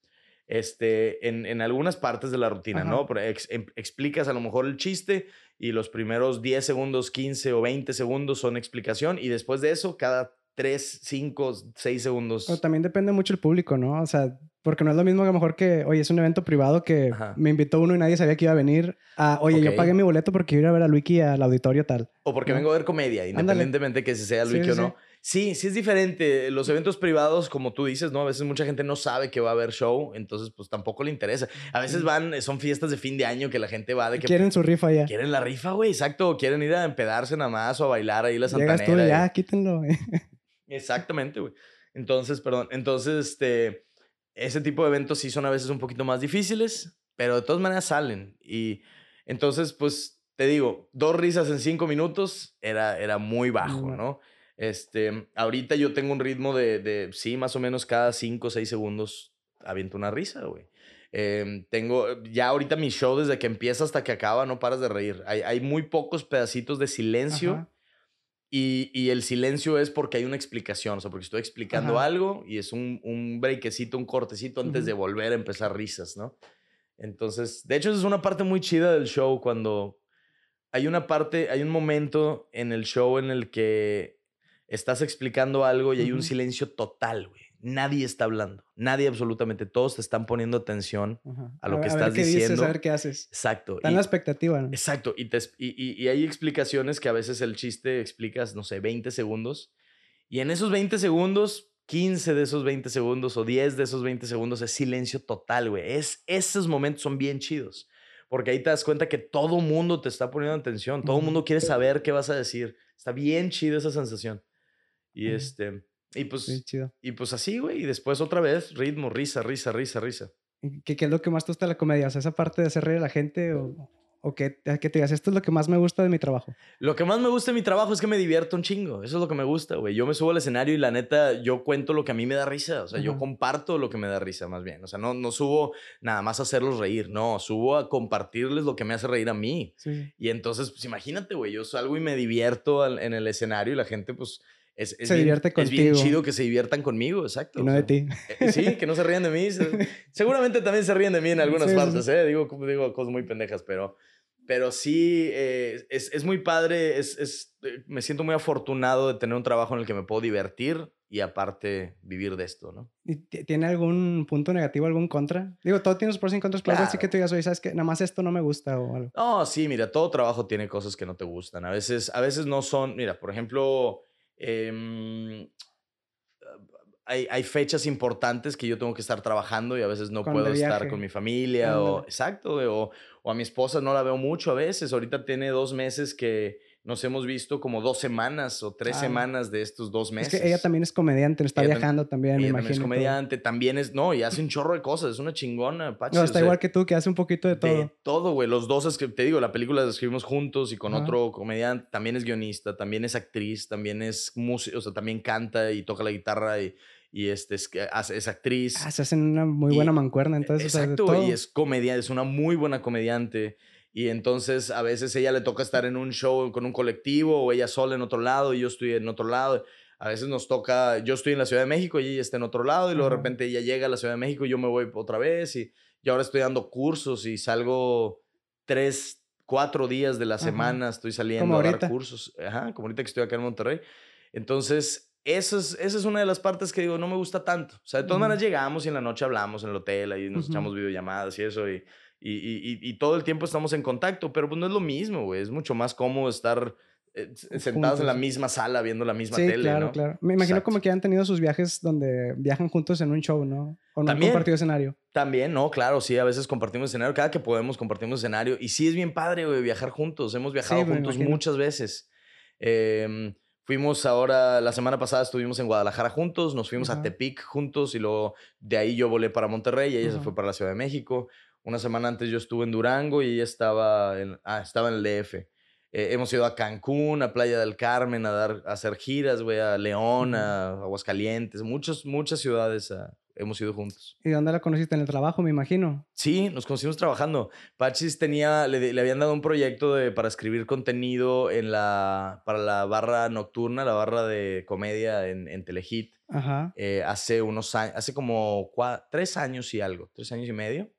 Este, en, en algunas partes de la rutina, ¿no? Em, explicas a lo mejor el chiste y los primeros 10 segundos, 15 o 20 segundos son explicación y después de eso, cada 3, 5, 6 segundos. Pero también depende mucho el público, ¿no? O sea, porque no es lo mismo que a lo mejor que, oye, es un evento privado que me invitó uno y nadie sabía que iba a venir. A, oye, yo pagué mi boleto porque iba a ver a Luiki al auditorio tal. O porque vengo a ver comedia, independientemente que sea Luiki o no. Sí, sí es diferente. Los eventos privados, como tú dices, ¿no? A veces mucha gente no sabe que va a haber show, entonces pues tampoco le interesa. A veces van, son fiestas de fin de año que la gente va de que... Quieren su rifa ya. Quieren la rifa, güey, exacto. Quieren ir a empedarse nada más o a bailar ahí la santanera. Llegas tú, ya, quítenlo, Exactamente, güey. Entonces, perdón, entonces, este, ese tipo de eventos sí son a veces un poquito más difíciles, pero de todas maneras salen. Y entonces, pues, te digo, dos risas en cinco minutos era, era muy bajo, ¿no? Este, ahorita yo tengo un ritmo de, de sí, más o menos cada cinco o seis segundos aviento una risa, güey. Em, tengo, ya ahorita mi show desde que empieza hasta que acaba no paras de reír. Hay, hay muy pocos pedacitos de silencio. Y, y, el silencio es porque hay una explicación, o sea, porque estoy explicando algo y es un, un breakecito, un cortecito antes de volver a empezar risas, ¿no? Entonces, de hecho, es una parte muy chida del show cuando hay una parte, hay un momento en el show en el que estás explicando algo y hay un silencio total, güey nadie está hablando. Nadie absolutamente. Todos te están poniendo atención a lo que estás qué diciendo. Dices, a ver qué haces. Exacto. Está en la expectativa. ¿no? Exacto. Y, y, hay explicaciones que a veces el chiste explicas, no sé, 20 segundos. Y en esos 20 segundos, 15 de esos 20 segundos o 10 de esos 20 segundos es silencio total, güey. Es, esos momentos son bien chidos. Porque ahí te das cuenta que todo mundo te está poniendo atención. Todo mundo quiere saber qué vas a decir. Está bien chido esa sensación. Y este... Y pues, y pues así, güey. Y después otra vez, ritmo, risa, risa, risa, risa. ¿Qué, ¿Qué, es lo que más te gusta de la comedia? O sea, esa parte de hacer reír a la gente o, o que, que te digas, esto es lo que más me gusta de mi trabajo. Lo que más me gusta de mi trabajo es que me divierto un chingo. Eso es lo que me gusta, güey. Yo me subo al escenario y la neta, yo cuento lo que a mí me da risa. O sea, yo comparto lo que me da risa, más bien. O sea, no, no subo nada más a hacerlos reír. No, subo a compartirles lo que me hace reír a mí. Y entonces, pues imagínate, güey. Yo salgo y me divierto en el escenario y la gente, pues es, se divierte contigo. Es bien chido que se diviertan conmigo, exacto. Y no de ti. Eh, sí, que no se rían de mí. Seguramente también se ríen de mí en algunas partes, ¿eh? Digo, digo cosas muy pendejas, pero, pero sí, eh, es, es, muy padre. Es, es, eh, me siento muy afortunado de tener un trabajo en el que me puedo divertir y aparte vivir de esto, ¿no? ¿Y ¿Tiene algún punto negativo, algún contra? Digo, todo tiene sus pros y contras, pero así que tú digas, oye, ¿sabes qué? Nada más esto no me gusta o algo. No, sí, mira, todo trabajo tiene cosas que no te gustan. A veces, a veces no son, mira, por ejemplo Hay, hay, fechas importantes que yo tengo que estar trabajando y a veces no puedo estar con mi familia o exacto o, o, a mi esposa no la veo mucho a veces ahorita tiene dos meses que nos hemos visto como dos semanas o tres semanas de estos dos meses. Es que ella también es comediante, está viajando también, me imagino. es comediante, también es, no, y hace un chorro de cosas, es una chingona, Pachi. No, está igual que tú, que hace un poquito de todo. De todo, güey. Los dos, es que te digo, la película la escribimos juntos y con otro comediante, también es guionista, también es actriz, también es músico, o sea, también canta y toca la guitarra y y este es, es actriz. Ah, se hacen una muy buena mancuerna, entonces. Exacto, y es comedia, es una muy buena comediante. Y entonces a veces ella le toca estar en un show con un colectivo o ella sola en otro lado y yo estoy en otro lado. A veces nos toca, yo estoy en la Ciudad de México y ella está en otro lado y luego de repente ella llega a la Ciudad de México y yo me voy otra vez y, y ahora estoy dando cursos y salgo tres, cuatro días de la Ajá. semana estoy saliendo Como a dar ahorita. cursos. Ajá, como ahorita que estoy acá en Monterrey. Entonces, esa es, esa es una de las partes que digo, no me gusta tanto. O sea, de todas Ujú. maneras llegamos y en la noche hablamos en el hotel, ahí nos Ujú. echamos videollamadas y eso, y, y, y, y- todo el tiempo estamos en contacto, pero pues no es lo mismo, güey. Es mucho más cómodo estar eh, sentados en la Juntos. misma sala viendo la misma Sí, tele, claro, ¿no? claro. Me imagino como Exacto. que han tenido sus viajes donde viajan juntos en un show, ¿no? O no han También. compartido escenario. También, no, claro, sí, a veces compartimos escenario, cada que podemos compartimos escenario y sí es bien padre, güey, viajar juntos, hemos viajado Sí, juntos muchas veces. Em, fuimos ahora, la semana pasada estuvimos en Guadalajara juntos, nos fuimos a. Tepic juntos y luego de ahí yo volé para Monterrey y ella se fue para la Ciudad de México. Una semana antes yo estuve en Durango y ella estaba en, ah, estaba en el DF. Eh, hemos ido a Cancún, a Playa del Carmen, a, dar, a hacer giras, güey, a León, a Aguascalientes, muchas, muchas ciudades ah, hemos ido juntos. ¿Y dónde la conociste? En el trabajo, me imagino. Sí, nos conocimos trabajando. Pachis tenía, le, le habían dado un proyecto de, para escribir contenido en la, para la barra nocturna, la barra de comedia en, en Telehit, Ajá. eh, hace unos años, hace como tres años y algo, tres años y medio.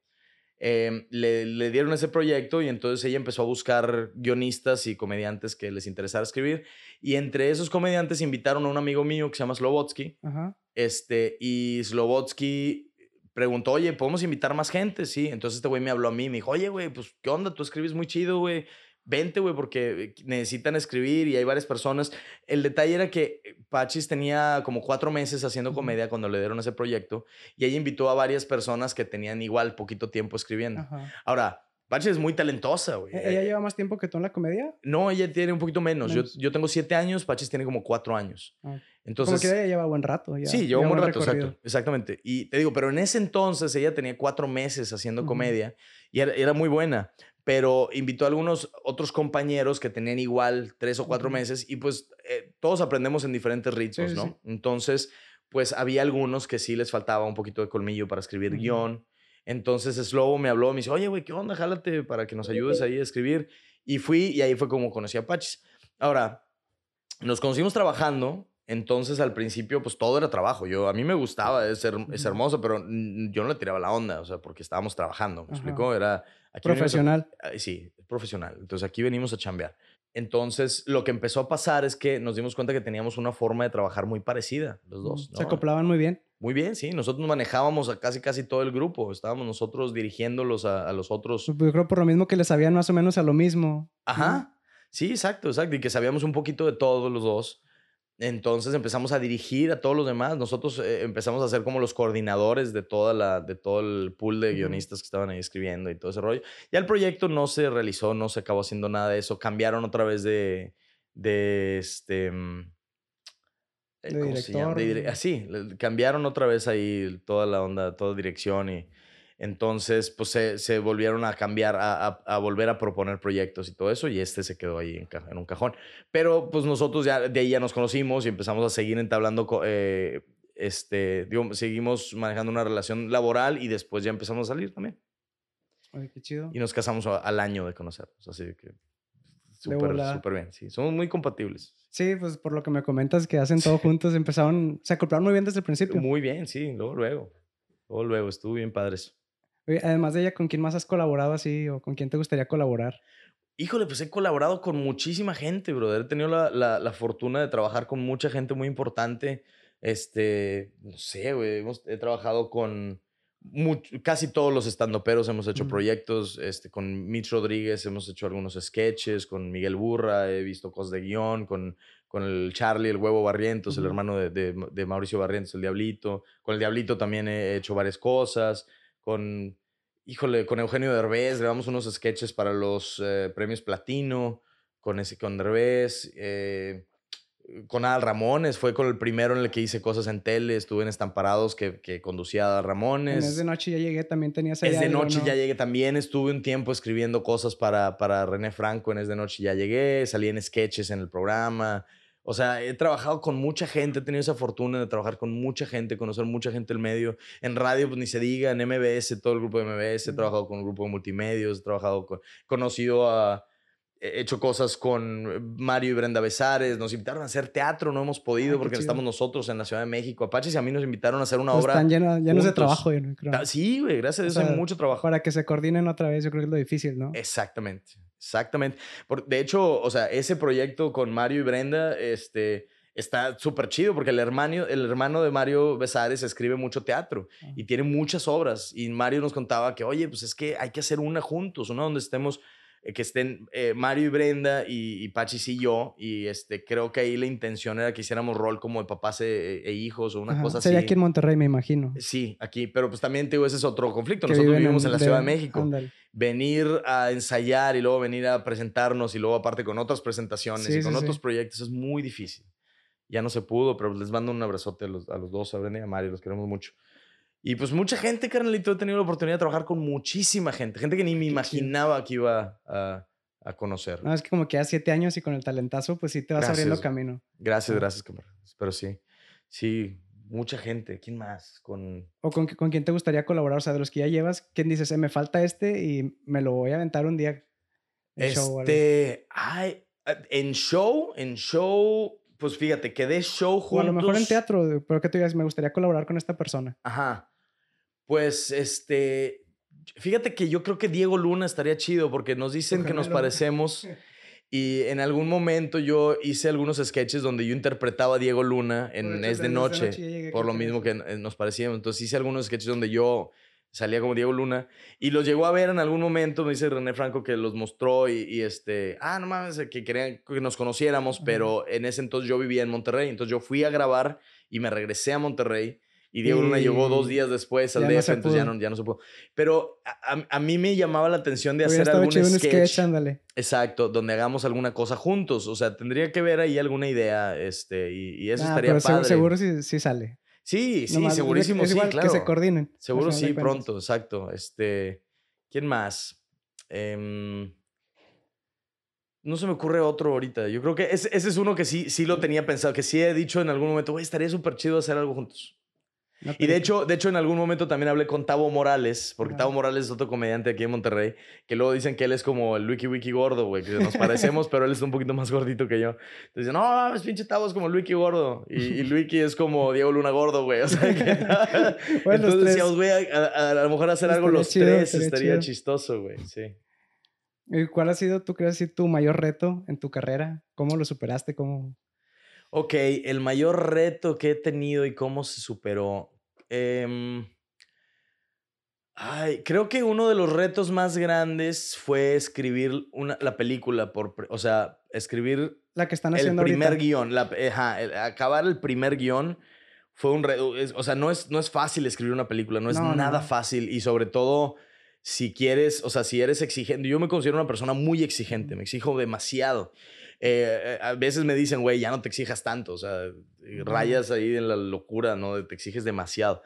Em, le, le dieron ese proyecto y entonces ella empezó a buscar guionistas y comediantes que les interesara escribir. Y entre esos comediantes invitaron a un amigo mío que se llama Slobotsky. Ajá. Este, y Slobotsky preguntó, oye, ¿podemos invitar más gente? Sí. Entonces este güey me habló a mí, me dijo, oye, güey, pues, ¿qué onda? Tú escribes muy chido, güey. Vente, güey, porque necesitan escribir y hay varias personas. El detalle era que eh, Pachis tenía como cuatro meses haciendo comedia cuando le dieron ese proyecto y ella invitó a varias personas que tenían igual poquito tiempo escribiendo. Ajá. Ahora, Pachis es muy talentosa, güey. ¿E- ¿Ella Eh, lleva más tiempo que tú en la comedia? No, ella tiene un poquito menos. Yo, Menos. yo tengo siete años, Pachis tiene como cuatro años. Ah. Entonces, como que ella lleva buen rato. Ya, Sí, lleva un buen rato, exacto, exactamente. Y te digo, pero en ese entonces ella tenía cuatro meses haciendo Ujú. comedia y era, era muy buena, pero invitó a algunos otros compañeros que tenían igual tres o cuatro meses y pues eh, todos aprendemos en diferentes ritmos, sí, ¿no? sí. Entonces, pues había algunos que sí les faltaba un poquito de colmillo para escribir guion. Entonces Slobo me habló, me dice, oye, güey, ¿qué onda? Jálate para que nos ayudes ahí a escribir. Y fui y ahí fue como conocí a Pachis. Ahora, nos conocimos trabajando, entonces al principio pues todo era trabajo. Yo, a mí me gustaba, es, her- es Ujú. hermoso, pero yo no le tiraba la onda, o sea, porque estábamos trabajando, ¿me Ajá. explicó? Era... Aquí a- Profesional. Ay, sí, profesional. Entonces aquí venimos a chambear. Entonces lo que empezó a pasar es que nos dimos cuenta que teníamos una forma de trabajar muy parecida, los dos. Se acoplaban muy bien. Muy bien, sí. Nosotros manejábamos a casi casi todo el grupo. Estábamos nosotros dirigiéndolos a, a los otros. Yo creo por lo mismo que le sabían más o menos a lo mismo. Ajá. Sí, exacto, exacto. Y que sabíamos un poquito de todos los dos. Entonces empezamos a dirigir a todos los demás. Nosotros eh, empezamos a ser como los coordinadores de, toda la, de todo el pool de guionistas que estaban ahí escribiendo y todo ese rollo. Ya el proyecto no se realizó, no se acabó haciendo nada de eso. Cambiaron otra vez de, de este... mm, eh, De ¿cómo se llama? De director. dire- así, le- cambiaron otra vez ahí toda la onda, toda dirección y entonces pues se, se volvieron a cambiar, a, a- a volver a proponer proyectos y todo eso y este se quedó ahí en, en un cajón. Pero pues nosotros ya de ahí ya nos conocimos y empezamos a seguir entablando, eh, este, digo, seguimos manejando una relación laboral y después ya empezamos a salir también. Ay, qué chido. Y nos casamos a- al año de conocernos, así que súper, bien, sí, somos muy compatibles. Sí, pues por lo que me comentas que hacen todo juntos, empezaron, se acoplaron muy bien desde el principio. Muy bien, sí, luego, luego, luego, luego, estuvo bien padre eso. Además de ella, ¿con quién más has colaborado así o con quién te gustaría colaborar? Híjole, pues he colaborado con muchísima gente, brother. He tenido la, la- la fortuna de trabajar con mucha gente muy importante. Este, no sé, güey, he trabajado con much- casi todos los estandoperos, hemos hecho proyectos, este, con Mitch Rodríguez hemos hecho algunos sketches, con Miguel Burra, he visto cosas de guion, con, con el Charlie, el huevo Barrientos, el hermano de, de- de Mauricio Barrientos, el Diablito. Con el Diablito también he hecho varias cosas, con, híjole, con Eugenio Derbez, grabamos unos sketches para los eh, premios Platino, con ese, con Derbez, eh, con Adal Ramones, fue con el primero en el que hice cosas en tele, estuve en Estamparados que, que conducía a Adal En Ramones. Es de Noche ya llegué, también tenías ahí Es de algo, noche ¿no? ya llegué también. Estuve un tiempo escribiendo cosas para, para René Franco en Es de noche ya llegué. Salí en sketches en el programa. O sea, he trabajado con mucha gente. He tenido esa fortuna de trabajar con mucha gente, conocer mucha gente del medio. En radio, pues ni se diga. En MBS, todo el grupo de MBS. He trabajado con un grupo de multimedios. He trabajado con. Conocido a. he hecho cosas con Mario y Brenda Besares, nos invitaron a hacer teatro, no hemos podido Ay, qué porque chido. estamos nosotros en la Ciudad de México. Apaches y a mí nos invitaron a hacer una Pues obra. están llenos, llenos de trabajo, yo creo. Ah, Sí, güey, gracias a Dios O sea, hay mucho trabajo. Para que se coordinen otra vez, yo creo que es lo difícil, ¿no? Exactamente, exactamente. Por- de hecho, o sea, ese proyecto con Mario y Brenda, este, está súper chido porque el hermano, el hermano de Mario Besares escribe mucho teatro Ah. y tiene muchas obras. Y Mario nos contaba que, oye, pues es que hay que hacer una juntos, una donde estemos, eh, que estén eh, Mario y Brenda y, y Pachis y yo. Y este, creo que ahí la intención era que hiciéramos rol como de papás e, e hijos o una Ajá. cosa Sería así. aquí en Monterrey, me imagino. Sí, aquí, pero pues también te digo, ese es otro conflicto. Que Nosotros vivimos en la Ciudad de México venir a ensayar y luego venir a presentarnos y luego aparte con otras presentaciones Sí, y con sí, otros sí. proyectos es muy difícil. Ya no se pudo, pero les mando un abrazote a los, a los dos, a Brenda y a Mario, los queremos mucho. Y pues mucha gente, carnalito, he tenido la oportunidad de trabajar con muchísima gente, gente que ni me imaginaba que iba a, a conocer. No, es que como que ya siete años y con el talentazo, pues sí te vas abriendo Gracias. camino. Gracias, Ah. gracias, camarada. Pero sí, sí, mucha gente. ¿Quién más? Con... ¿O con, con quién te gustaría colaborar? O sea, de los que ya llevas, ¿quién dices, "Eh, me falta este y me lo voy a aventar un día? en show o algo"? Este, ay, en show, en show, pues fíjate, que de show O juntos. a lo mejor en teatro, pero que tú digas, me gustaría colaborar con esta persona. Ajá. Pues este, fíjate que yo creo que Diego Luna estaría chido porque nos dicen que nos parecemos y en algún momento yo hice algunos sketches donde yo interpretaba a Diego Luna en hecho, Es de Noche, por lo mismo que eh, nos parecíamos. Entonces hice algunos sketches donde yo salía como Diego Luna y los llegó a ver en algún momento, me dice René Franco que los mostró y, y, este, ah, no mames, que querían que nos conociéramos, pero en ese entonces yo vivía en Monterrey, entonces yo fui a grabar y me regresé a Monterrey y Diego Luna llegó dos días después al ya no DF, se entonces ya no, ya no se pudo. Pero a, a- mí me llamaba la atención de Hubiera hacer algún chido un sketch, sketch, ándale. exacto, donde hagamos alguna cosa juntos, o sea, tendría que ver ahí alguna idea, este, y, y eso Ah, estaría pero padre. seguro sí, sí sale. Sí, sí, Nomás, segurísimo, es sí, claro. que se coordinen. Seguro sí, pronto, exacto. Este, ¿quién más? Em, no se me ocurre otro ahorita. Yo creo que ese, ese es uno que sí, sí lo tenía pensado, que sí he dicho en algún momento, güey, estaría súper chido hacer algo juntos. No Y de hecho, de hecho, en algún momento también hablé con Tavo Morales, porque. Tavo Morales es otro comediante aquí en Monterrey, que luego dicen que él es como el Wiki Wiki gordo, güey, que nos parecemos, pero él es un poquito más gordito que yo. Entonces dicen, no, es pinche Tavo es como el Wiki gordo. Y, y Luiki es como Diego Luna gordo, güey. O sea, que... Bueno, Entonces decíamos, güey, a, a- a lo mejor hacer algo los chido, tres estaría chistoso, güey, sí. ¿Y ¿Cuál ha sido, tú crees, tu mayor reto en tu carrera? ¿Cómo lo superaste? ¿Cómo? Ok, el mayor reto que he tenido y cómo se superó. Em, ay, creo que uno de los retos más grandes fue escribir una, la película, por, o sea, escribir La que están el haciendo primer ahorita. guion, la- ajá, el- acabar el primer guion fue un reto. O sea, no es, no es fácil escribir una película, no es no, nada no. fácil y sobre todo si quieres, o sea, si eres exigente. Yo me considero una persona muy exigente, me exijo demasiado. Eh, a veces me dicen, güey, ya no te exijas tanto, o sea, rayas ahí en la locura, ¿no? Te exiges demasiado.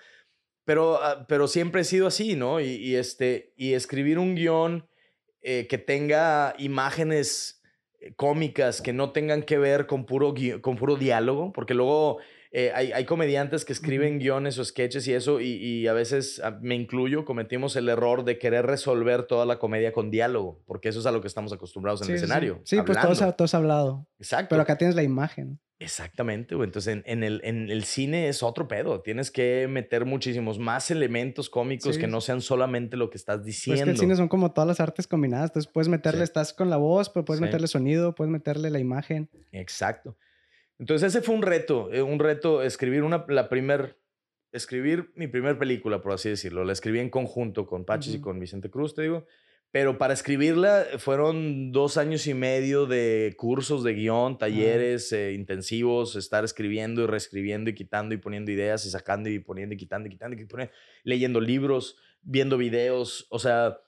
Pero, ah, pero siempre he sido así, ¿no? Y, y este, y escribir un guion eh, que tenga imágenes eh, cómicas que no tengan que ver con puro, con puro diálogo, porque luego eh, hay, hay comediantes que escriben guiones o sketches y eso, y, y a veces ah, me incluyo, cometimos el error de querer resolver toda la comedia con diálogo, porque eso es a lo que estamos acostumbrados en Sí, el sí, sí. escenario. Sí, pues todos, todos hablado. Exacto. Pero acá tienes la imagen. Exactamente, güey. Entonces, en, en el, en el cine es otro pedo. Tienes que meter muchísimos más elementos cómicos Sí, que no sean solamente lo que estás Pues diciendo. es que el cine son como todas las artes combinadas. Entonces puedes meterle, Sí. estás con la voz, pero puedes Sí. meterle sonido, puedes meterle la imagen. Exacto. Entonces, ese fue un reto. eh, Un reto, escribir una, la primer, escribir mi primer película, por así decirlo. La escribí en conjunto con Pachis y Ujú. con Vicente Cruz, te digo. Pero para escribirla fueron dos años y medio de cursos de guion, talleres eh, intensivos, estar escribiendo y reescribiendo y quitando y poniendo ideas y sacando y poniendo y quitando y quitando y poniendo, leyendo libros, viendo videos, o sea,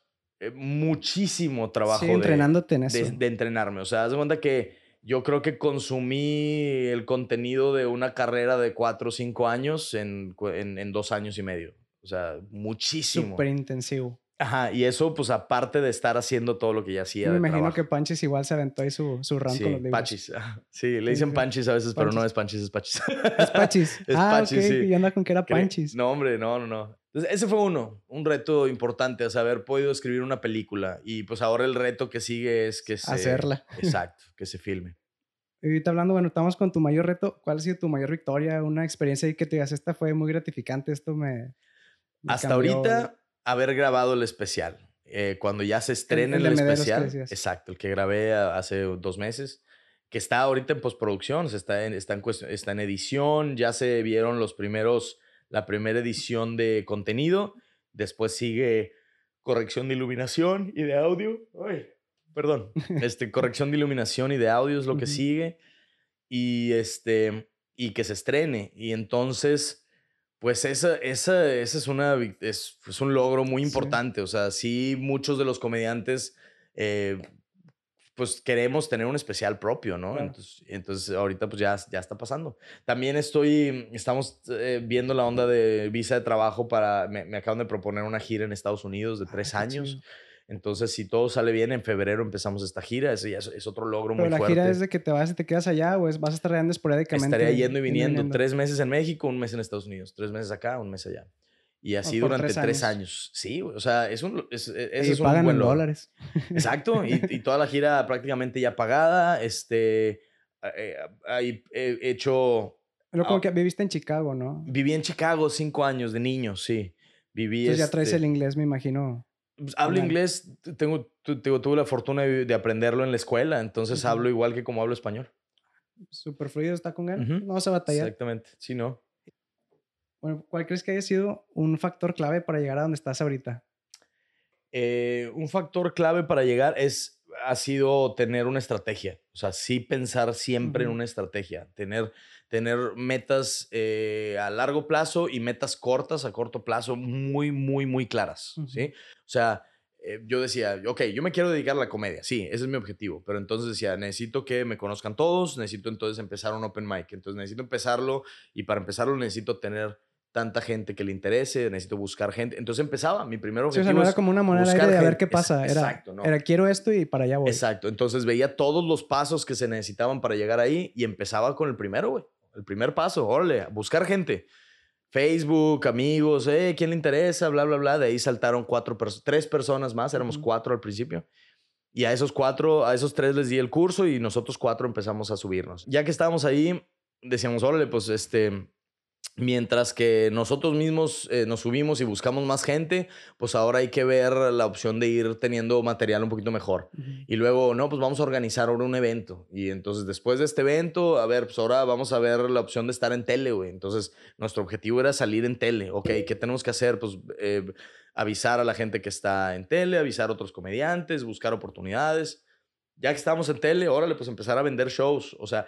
eh, muchísimo trabajo. Sí, de- entrenándote en eso. de, de entrenarme. O sea, haz de cuenta que yo creo que consumí el contenido de una carrera de cuatro o cinco años en, en, en dos años y medio. O sea, muchísimo. Súper intensivo. Ajá, y eso, pues aparte de estar haciendo todo lo que ya hacía. Me de imagino trabajo. que Panchis igual se aventó ahí su, su round Sí, con los libros. Pachis. ajá. Sí, le dicen. Panchis a veces, pero no Panchis. es Panchis, es Pachis. Es Pachis. Es ah, Pachis, ok. sí. Yo andaba con que era Panchis. No, hombre, no, no, no. Entonces, ese fue uno, un reto importante, o sea, haber podido escribir una película. Y pues ahora el reto que sigue es que se... Hacerla. Exacto, que se filme. Y ahorita hablando, bueno, estamos con tu mayor reto. ¿Cuál ha sido tu mayor victoria? Una experiencia ahí que te digas, esta fue muy gratificante, esto me. me Hasta cambió". ahorita, haber grabado el especial. Eh, cuando ya se estrene el el, que especial. Exacto, el que grabé hace dos meses. Que está ahorita en postproducción, está en, está, en cuestión- está en edición. Ya se vieron los primeros, la primera edición de contenido. Después sigue corrección de iluminación y de audio. Ay, perdón. Este, corrección de iluminación y de audio es lo que sigue. Y este, y que se estrene. Y entonces, pues esa, esa, esa es, una, es, es un logro muy Sí. importante. O sea, sí, muchos de los comediantes, eh, pues queremos tener un especial propio, ¿no? Claro. Entonces, entonces, ahorita pues ya, ya está pasando. También estoy, estamos eh, viendo la onda de visa de trabajo para, me, me acaban de proponer una gira en Estados Unidos de Ah, tres años. chido. Entonces, si todo sale bien, en febrero empezamos esta gira. Ese ya es, es otro logro Pero muy la fuerte. gira es de que te vas y te quedas allá o es, vas a estar yendo esporádicamente. Estaría yendo y viniendo. Tres meses en México, un mes en Estados Unidos. Tres meses acá, un mes allá. Y así durante tres tres años. Sí, o sea, es un, es, e- ese Y es un pagan buen en logro. dólares. Exacto. Y, y toda la gira prácticamente ya pagada. Este, eh, he hecho... Pero como Ah. que viviste en Chicago, ¿no? Viví en Chicago cinco años de niño, sí. Viví... Entonces ya traes este, el inglés, me imagino. Pues, hablo inglés, tengo, tu- tengo- tuve la fortuna de, de aprenderlo en la escuela, entonces hablo igual que como hablo español. Súper fluido está con él. Ujú. No vas a batallar. Exactamente, sí, ¿no? Bueno, ¿cuál crees que haya sido un factor clave para llegar a donde estás ahorita? Eh, un factor clave para llegar es, ha sido tener una estrategia, o sea, sí pensar siempre en una estrategia, tener, tener metas eh, a largo plazo y metas cortas a corto plazo muy, muy, muy claras, Ujú. ¿sí? O sea, eh, yo decía, ok, yo me quiero dedicar a la comedia, sí, ese es mi objetivo, pero entonces decía, necesito que me conozcan todos, necesito entonces empezar un open mic, entonces necesito empezarlo y para empezarlo necesito tener tanta gente que le interese, necesito buscar gente, entonces empezaba, mi primer Sí, o objetivo sea, no era como una moneda de a ver qué pasa. Era, exacto, no. era quiero esto y para allá voy. Exacto. Entonces veía todos los pasos que se necesitaban para llegar ahí y empezaba con el primero, güey. El primer paso, órale, buscar gente. Facebook, amigos, eh, ¿quién le interesa? Bla, bla, bla. De ahí saltaron cuatro, tres personas más, éramos cuatro al principio. Y a esos cuatro, a esos tres les di el curso y nosotros cuatro empezamos a subirnos. Ya que estábamos ahí, decíamos, órale, pues este, mientras que nosotros mismos eh, nos subimos y buscamos más gente, pues ahora hay que ver la opción de ir teniendo material un poquito mejor. Y luego, no, pues vamos a organizar ahora un evento. Y entonces, después de este evento, a ver, pues ahora vamos a ver la opción de estar en tele, güey. Entonces, nuestro objetivo era salir en tele. Ok, ¿qué tenemos que hacer? Pues eh, avisar a la gente que está en tele, avisar a otros comediantes, buscar oportunidades. Ya que estamos en tele, órale, pues empezar a vender shows. O sea,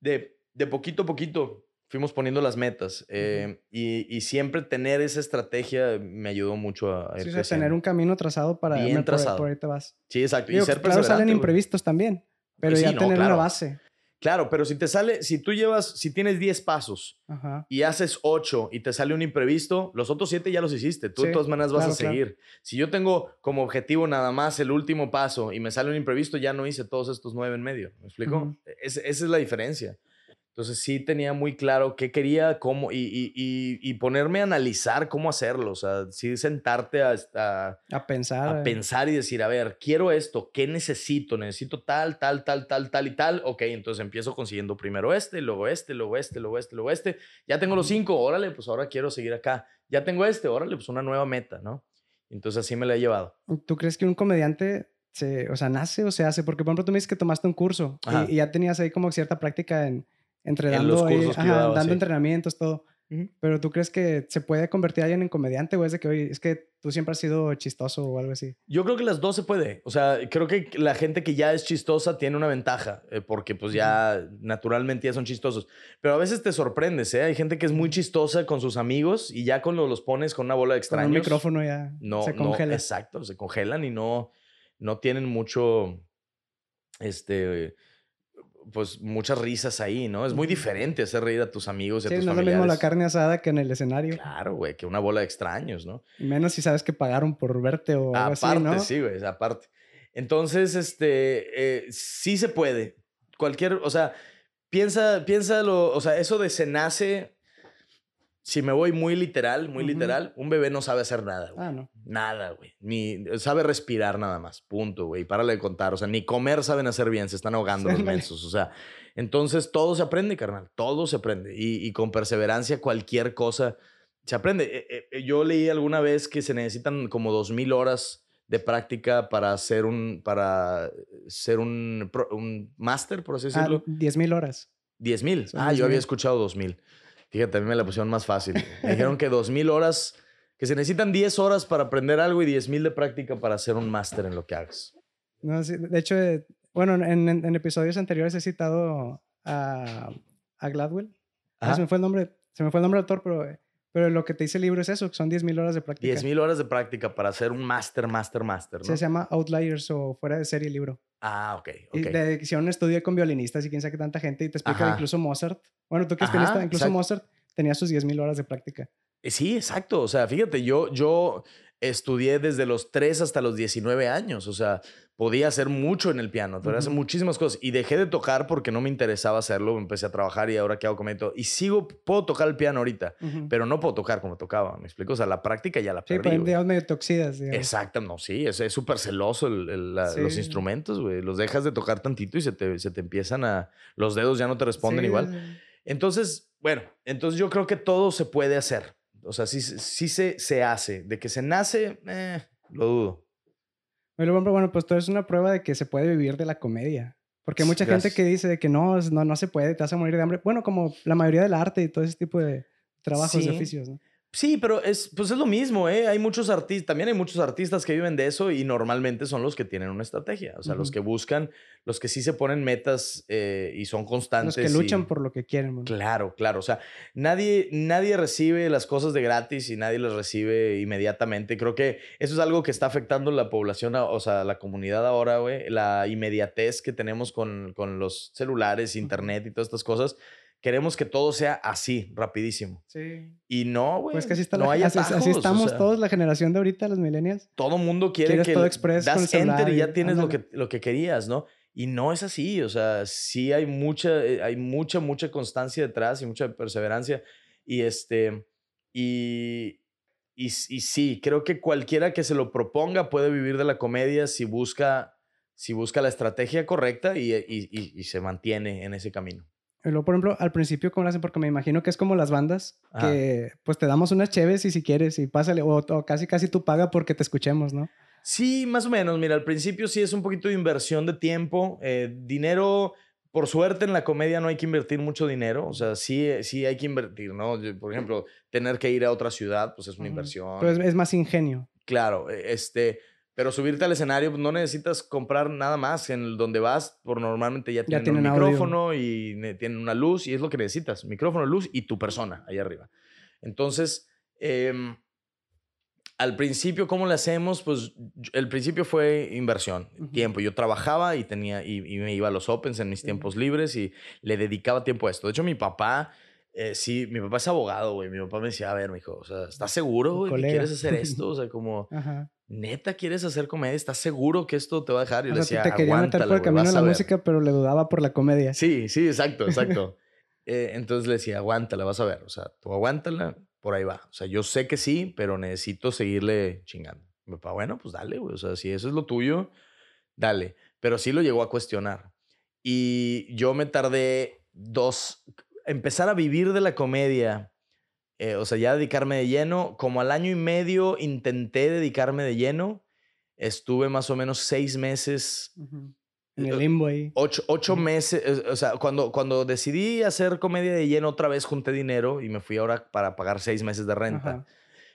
de, de poquito a poquito fuimos poniendo las metas. eh, y, y siempre tener esa estrategia me ayudó mucho a, a ir Sí, o sea, tener un camino trazado para Bien por- trazado. Por ahí te vas. Sí, exacto. Digo, y ser claro, salen güey. imprevistos también, pero Sí, ya tener una claro. base. Claro, pero si te sale, si tú llevas, si tienes 10 pasos Ajá. y haces 8 y te sale un imprevisto, los otros 7 ya los hiciste. Tú de Sí, todas maneras vas claro, a claro. seguir. Si yo tengo como objetivo nada más el último paso y me sale un imprevisto, ya no hice todos estos 9 en medio. ¿Me explico? Ujú. Es- esa es la diferencia. Entonces sí tenía muy claro qué quería, cómo, y, y- y- y ponerme a analizar cómo hacerlo. O sea, sí sentarte a, a- A pensar. a eh, pensar y decir, a ver, quiero esto, ¿qué necesito? Necesito tal, tal, tal, tal, tal y tal. Ok, entonces empiezo consiguiendo primero este, luego este, luego este, luego este, luego este. Ya tengo los cinco, órale, pues ahora quiero seguir acá. Ya tengo este, órale, pues una nueva meta, ¿no? Entonces así me la he llevado. ¿Tú crees que un comediante se, o sea, nace o se hace? Porque, por ejemplo, tú me dices que tomaste un curso y- y, ya tenías ahí como cierta práctica en, entre En dando, los ahí- cursos que yo ajá, daba, dando sí. entrenamientos, todo. Pero tú crees que se puede convertir alguien en comediante o es de que, oye, es que tú siempre has sido chistoso o algo así? Yo creo que las dos se puede. O sea, creo que la gente que ya es chistosa tiene una ventaja, eh, porque pues ya naturalmente ya son chistosos. Pero a veces te sorprendes, ¿eh? Hay gente que es muy chistosa con sus amigos y ya cuando los pones con una bola de Con extraños... un micrófono ya no, se no, congela. exacto, se congelan y no, no tienen mucho, este, pues, muchas risas ahí, ¿no? Es muy diferente hacer reír a tus amigos y a Sí, tus no es lo familiares. mismo la carne asada que en el escenario. Claro, güey, que una bola de extraños, ¿no? Y menos si sabes que pagaron por verte o algo Aparte, así, ¿no? sí, güey, aparte. Entonces, este, eh, sí se puede. Cualquier, o sea, piensa, piénsalo, o sea, eso de se nace, si me voy muy literal, muy literal, un bebé no sabe hacer nada, güey. Ah, no. Nada, güey. Ni sabe respirar nada más. Punto, güey. Párale de contar. O sea, ni comer saben hacer bien. Se están ahogando Sí, los mensos. O sea, entonces todo se aprende, carnal. Todo se aprende. Y, y con perseverancia cualquier cosa se aprende. Eh, eh, yo leí alguna vez que se necesitan como dos mil horas de práctica para ser un, para ser un, un máster, por así Ah, decirlo. 10 mil horas. 10 mil. Ah, 10,000. yo había escuchado 2 mil. Fíjate, a mí me la pusieron más fácil. Me dijeron que 2 mil horas, que se necesitan 10 horas para aprender algo y 10 mil de práctica para hacer un máster en lo que hagas. No, sí, de hecho, eh, bueno, en, en- en episodios anteriores he citado a, a Gladwell. Ah, se me fue el nombre, se me fue el nombre del autor, pero, pero lo que te dice el libro es eso, que son 10 mil horas de práctica. 10 mil horas de práctica para hacer un máster, máster, máster, ¿no? Se llama Outliers o Fuera de Serie el libro. Ah, ok, Y ok. de- hicieron un estudio con violinistas y quién sabe qué tanta gente y te explica Ajá. incluso Mozart. Bueno, tú que pianista, incluso exacto. Mozart tenía sus 10 mil horas de práctica. Eh, Sí, exacto. O sea, fíjate, yo, yo estudié desde los 3 hasta los 19 años. O sea, podía hacer mucho en el piano, podía hacer Ujú. muchísimas cosas. Y dejé de tocar porque no me interesaba hacerlo. Empecé a trabajar y ahora que hago cometo. Y sigo, puedo tocar el piano ahorita, pero no puedo tocar como tocaba. ¿Me explico? O sea, la práctica ya la sí, perdí. güey. digamos medio te oxidas. digamos. Exacto, no, sí, es súper celoso el- el- la- los Sí. instrumentos, güey. Los dejas de tocar tantito y se te, se te empiezan a... Los dedos ya no te responden Sí, igual. sí. Entonces, bueno, entonces yo creo que todo se puede hacer. O sea, sí, sí se, se hace. De que se nace, eh, lo dudo. Pero bueno, pues todo es una prueba de que se puede vivir de la comedia. Porque hay mucha gente que dice de que no, no, no se puede, te vas a morir de hambre. Bueno, como la mayoría del arte y todo ese tipo de trabajos, Sí. de oficios, ¿no? Sí, pero es, pues es lo mismo, ¿eh? Hay muchos artistas, también hay muchos artistas que viven de eso y normalmente son los que tienen una estrategia. O sea, los que buscan, los que sí se ponen metas eh, y son Los constantes. que luchan y- por lo que quieren. bueno. Claro, claro. O sea, nadie, nadie recibe las cosas de gratis y nadie las recibe inmediatamente. Creo que eso es algo que está afectando la población, o sea, la comunidad ahora, güey. La inmediatez que tenemos con, con los celulares, internet y todas estas cosas. Queremos que todo sea así, rapidísimo. Sí. Y no, güey. Pues que así, está no la, hay así, así atajos, o estamos sea, todos, la generación de ahorita, los millennials. Todo mundo quiere que todo el das enter y ya tienes lo que, lo que querías, ¿no? Y no es así, o sea, sí hay mucha, eh, hay mucha, mucha constancia detrás y mucha perseverancia. Y este, y, y, y sí, creo que cualquiera que se lo proponga puede vivir de la comedia si busca, si busca la estrategia correcta y- y- y se mantiene en ese camino. Y luego, por ejemplo, al principio, ¿cómo lo hacen? Porque me imagino que es como las bandas, Ajá. que pues te damos unas cheves y si quieres, y pásale, o, o casi casi tú paga porque te escuchemos, ¿no? Sí, más o menos. Mira, al principio sí es un poquito de inversión de tiempo. eh, dinero, por suerte en la comedia no hay que invertir mucho dinero. O sea, sí, eh, sí hay que invertir, ¿no? Por ejemplo, tener que ir a otra ciudad, pues es una inversión. Pero es, es más ingenio. Claro, eh, este, pero subirte al escenario pues, no necesitas comprar nada más. En donde vas, por normalmente ya tienen, tienen un audio. micrófono y ne- tienen una luz y es lo que necesitas. Micrófono, luz y tu persona ahí arriba. Entonces, em, al principio, ¿cómo le hacemos? Pues el principio fue inversión, tiempo. Yo trabajaba y tenía y, y me iba a los opens en mis tiempos libres y le dedicaba tiempo a esto. De hecho, mi papá, eh, sí, mi papá es abogado, güey. Mi papá me decía, a ver, mijo, o sea, ¿estás seguro, güey, que quieres hacer esto? O sea, como, Ajá. ¿Neta quieres hacer comedia? ¿Estás seguro que esto te va a dejar? Y yo le decía, te quería meter "Aguántala, por el camino de la a ver". música, pero le dudaba por la comedia. Sí, sí, exacto, exacto. Eh, entonces le decía, aguántala, vas a ver. O sea, tú aguántala, por ahí va. O sea, yo sé que sí, pero necesito seguirle chingando. Mi papá, bueno, pues dale, güey. O sea, si eso es lo tuyo, dale. Pero sí lo llegó a cuestionar. Y yo me tardé dos, empezar a vivir de la comedia, eh, o sea, ya dedicarme de lleno, como al año y medio intenté dedicarme de lleno. Estuve más o menos seis meses Ujú. En el limbo ahí. Ocho, ocho Ujú. meses, eh, o sea, cuando, cuando decidí hacer comedia de lleno otra vez junté dinero y me fui ahora para pagar seis meses de renta. Ajá.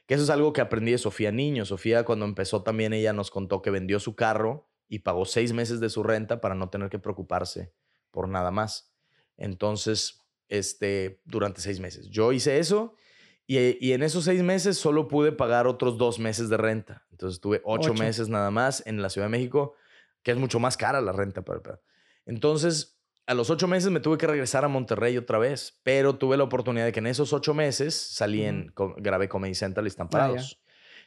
Que eso es algo que aprendí de Sofía Niño. Sofía cuando empezó también ella nos contó que vendió su carro y pagó seis meses de su renta para no tener que preocuparse por nada más. Entonces, este, durante seis meses. Yo hice eso y, y en esos seis meses solo pude pagar otros dos meses de renta. Entonces tuve ocho, Ocho. meses nada más en la Ciudad de México, que es mucho más cara la renta. Para, para- Entonces, a los ocho meses me tuve que regresar a Monterrey otra vez, pero tuve la oportunidad de que en esos ocho meses salí en, grabé Comedy Central y Estampados.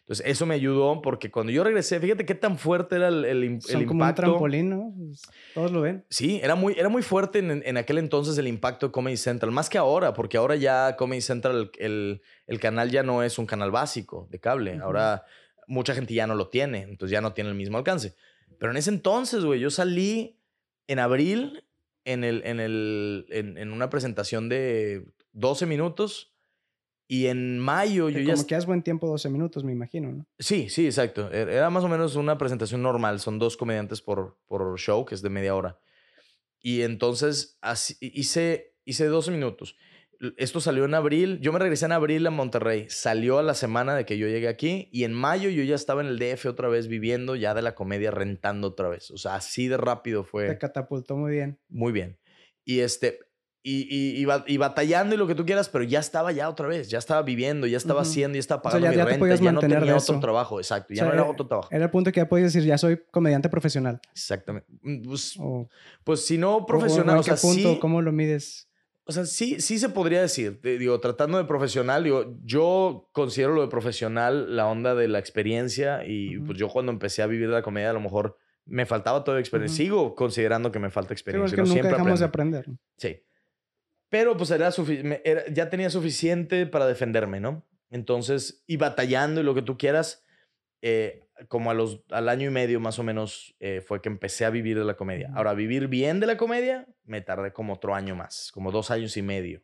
Entonces, eso me ayudó porque cuando yo regresé, fíjate qué tan fuerte era el, el, im- Son el como un impacto. trampolín, ¿no? Pues, todos lo ven. Sí, era muy, era muy fuerte en, en aquel entonces el impacto de Comedy Central, más que ahora, porque ahora ya Comedy Central, el, el- el canal ya no es un canal básico de cable. Ahora mucha gente ya no lo tiene, entonces ya no tiene el mismo alcance. Pero en ese entonces, güey, yo salí en abril en, el, en, el, en, en una presentación de 12 minutos y en mayo yo Que ya... como que has buen tiempo, 12 minutos, me imagino, ¿no? Sí, sí, exacto. E- Era más o menos una presentación normal. Son dos comediantes por, por show, que es de media hora. Y entonces así, hice, hice 12 minutos. Esto salió en abril. Yo me regresé en abril a Monterrey. Salió a la semana de que yo llegué aquí. Y en mayo yo ya estaba en el DF otra vez viviendo ya de la comedia, rentando otra vez. O sea, así de rápido fue. Te catapultó muy bien. Muy bien. Y este. Y, y, y ba- y batallando y lo que tú quieras, pero ya estaba ya otra vez, ya estaba viviendo, ya estaba Ujú. haciendo, ya estaba sea, pagando ya- mi ya renta, ya no tenía otro eso. trabajo, exacto, ya O sea, no era era- otro trabajo. Era el punto que ya podías decir, ya soy comediante profesional. Exactamente. Mm, Pues, O, pues si no o- profesional, o, o, ¿en qué sea, punto? sí, ¿Cómo lo mides? o sea, sí, sí se podría decir. Digo, tratando de profesional, digo, yo considero lo de profesional la onda de la experiencia y Ujú. pues yo cuando empecé a vivir la comedia a lo mejor me faltaba toda experiencia. Ujú. Sigo considerando que me falta Sí, experiencia. porque uno nunca siempre dejamos de aprende. aprender. Sí. Pero pues era, ya tenía suficiente para defenderme, ¿no? Entonces, y batallando y lo que tú quieras, eh, como a los, al año y medio más o menos eh, fue que empecé a vivir de la comedia. Ahora, vivir bien de la comedia, me tardé como otro año más, como dos años y medio.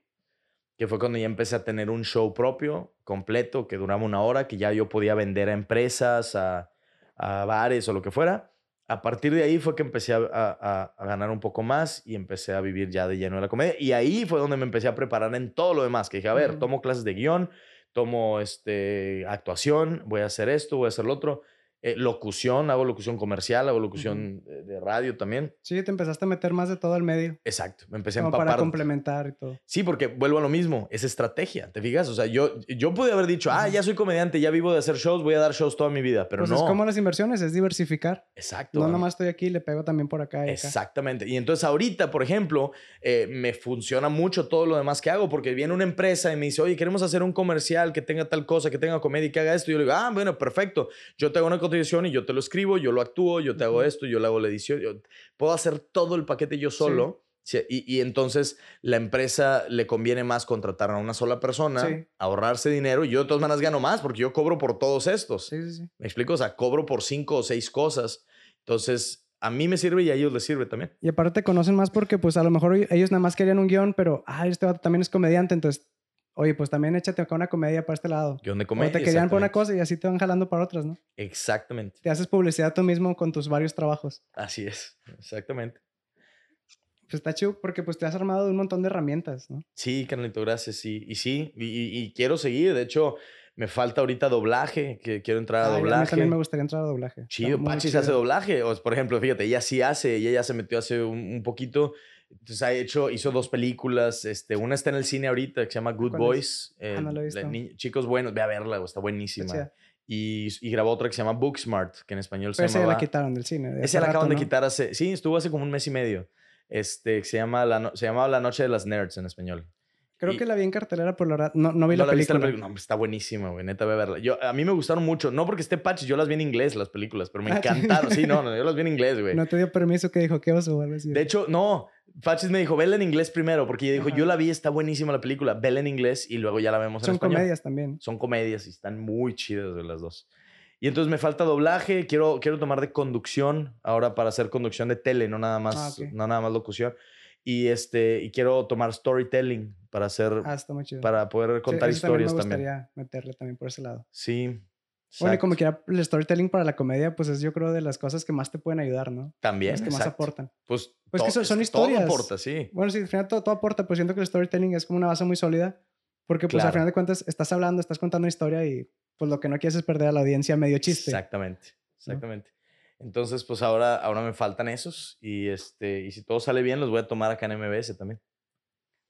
Que fue cuando ya empecé a tener un show propio, completo, que duraba una hora, que ya yo podía vender a empresas, a, a bares o lo que fuera. A partir de ahí fue que empecé a, a- a- ganar un poco más y empecé a vivir ya de lleno de la comedia. Y ahí fue donde me empecé a preparar en todo lo demás. Que dije, a ver, tomo clases de guion, tomo este, actuación, voy a hacer esto, voy a hacer lo otro. Eh, locución, hago locución comercial, hago locución de, de radio también. Sí, te empezaste a meter más de todo al medio. Exacto, me empecé a Como para empapar. complementar y todo. Sí, porque vuelvo a lo mismo, es estrategia, ¿te fijas? O sea, yo, yo pude haber dicho, ah, Ujú. ya soy comediante, ya vivo de hacer shows, voy a dar shows toda mi vida, pero pues no. es como las inversiones, es diversificar. Exacto. No a nomás estoy aquí, le pego también por acá y acá. Exactamente. Y entonces ahorita, por ejemplo, eh, me funciona mucho todo lo demás que hago porque viene una empresa y me dice, oye, queremos hacer un comercial que tenga tal cosa, que tenga comedia y que haga esto. Y yo le digo, ah, bueno, perfecto. Yo te hago una cotización y yo te lo escribo, yo lo actúo, yo te hago esto, yo le hago la edición. yo- puedo hacer todo el paquete yo solo. Sí, Y, y entonces la empresa le conviene más contratar a una sola persona, Sí. ahorrarse dinero y yo de todas maneras gano más porque yo cobro por todos estos. Sí. ¿Me explico? O sea, cobro por cinco o seis cosas. Entonces, a mí me sirve y a ellos les sirve también. Y aparte te conocen más porque pues a lo mejor ellos nada más querían un guion, pero, ah, este vato también es comediante, entonces, oye, pues también échate acá una comedia para este lado. Guión de O comedia. te querían por una cosa y así te van jalando para otras, ¿no? Exactamente. Te haces publicidad tú mismo con tus varios trabajos. Así es. Exactamente. Pues está chido porque pues te has armado de un montón de herramientas, ¿no? Sí, carnalito, gracias. Y, y sí, y, y- y quiero seguir. De hecho, me falta ahorita doblaje, que quiero entrar a Ay, a mí doblaje. también me gustaría entrar a doblaje. Chido, Pachis chido. hace doblaje. O, por ejemplo, fíjate, ella sí hace, ella ya se metió hace un, un poquito. Entonces ha hecho, hizo dos películas. Este, una está en el cine ahorita que se llama Good ¿Cuál Boys. es? Ah, no la he eh, la visto. ni- chicos buenos, ve a verla, güey, está buenísima. Y, y grabó otra que se llama Booksmart, que en español Pero se esa llama. la quitaron del cine. de Ese la acaban rato, de ¿no? quitar hace. Sí, estuvo hace como un mes y medio. Este, que se, llama la no- se llamaba La Noche de las Nerds en español. Creo y- que la vi en cartelera, pero la verdad no, no vi ¿No la, viste película. No, hombre, está buenísima, güey. Neta, voy a verla. Yo, a mí me gustaron mucho. No porque esté Patch, yo las vi en inglés, las películas, pero me Ah, encantaron. Sí, no, no, yo las vi en inglés, güey. No te dio permiso que dijo, ¿qué oso? o algo así. De hecho, no. Patches me dijo, vela en inglés primero, porque ella dijo, Ajá. yo la vi, está buenísima la película, vela en inglés y luego ya la vemos en Son español. comedias también. Son comedias y están muy chidas de las dos. Y entonces me falta doblaje, quiero, quiero tomar de conducción ahora para hacer conducción de tele, no nada más, Ah, no nada más locución. Y, este, y quiero tomar storytelling para hacer, Ah, está muy chido. para poder Sí, contar eso también historias me también. gustaría meterle también por ese lado. Sí. Bueno, y como exacto. quiera, el storytelling para la comedia, pues es yo creo de las cosas que más te pueden ayudar, ¿no? También, Las que más exacto. aportan. Pues, Pues que son- son es- Todo historias. aporta, sí. Bueno, sí, al final todo, todo aporta, pues siento que el storytelling es como una base muy sólida, porque pues al Claro. final de cuentas estás hablando, estás contando una historia y pues lo que no quieres es perder a la audiencia medio chiste. Exactamente, exactamente. Entonces, pues ahora, ahora me faltan esos y, este, y si todo sale bien, los voy a tomar acá en MBS también.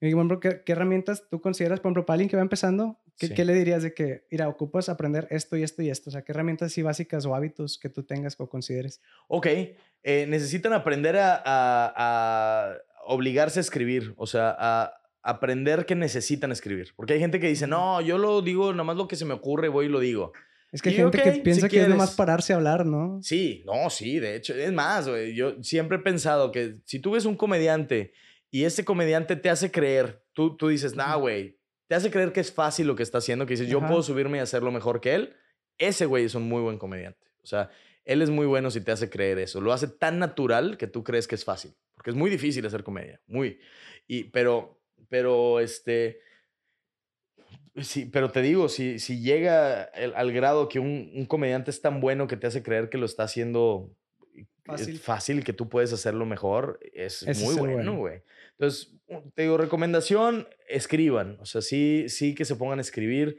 Y bueno, ¿qué, qué herramientas tú consideras, por ejemplo, para alguien que va empezando? ¿Qué, Sí. qué le dirías de que, mira, ocupas aprender esto y esto y esto? O sea, ¿qué herramientas así básicas o hábitos que tú tengas o consideres? Ok, eh, necesitan aprender a, a- a- obligarse a escribir, o sea, a aprender que necesitan escribir. Porque hay gente que dice, no, yo lo digo, nomás lo que se me ocurre, voy y lo digo. Es que hay gente ok, que si piensa que es nomás pararse a hablar, ¿no? Sí, no, sí, de hecho, es más, güey, yo siempre he pensado que si tú ves un comediante y ese comediante te hace creer, tú, tú dices, nah, güey, te hace creer que es fácil lo que está haciendo, que dices, yo Ajá. puedo subirme y hacerlo mejor que él, ese güey es un muy buen comediante. O sea, él es muy bueno si te hace creer eso. Lo hace tan natural que tú crees que es fácil, porque es muy difícil hacer comedia, muy. Y, pero, pero, este... Sí, pero te digo, si, si llega el- al grado que un, un comediante es tan bueno que te hace creer que lo está haciendo Fácil. fácil, fácil que tú puedes hacerlo mejor, es Ese muy bueno. güey. Entonces, te digo, recomendación, escriban. O sea, sí, sí que se pongan a escribir,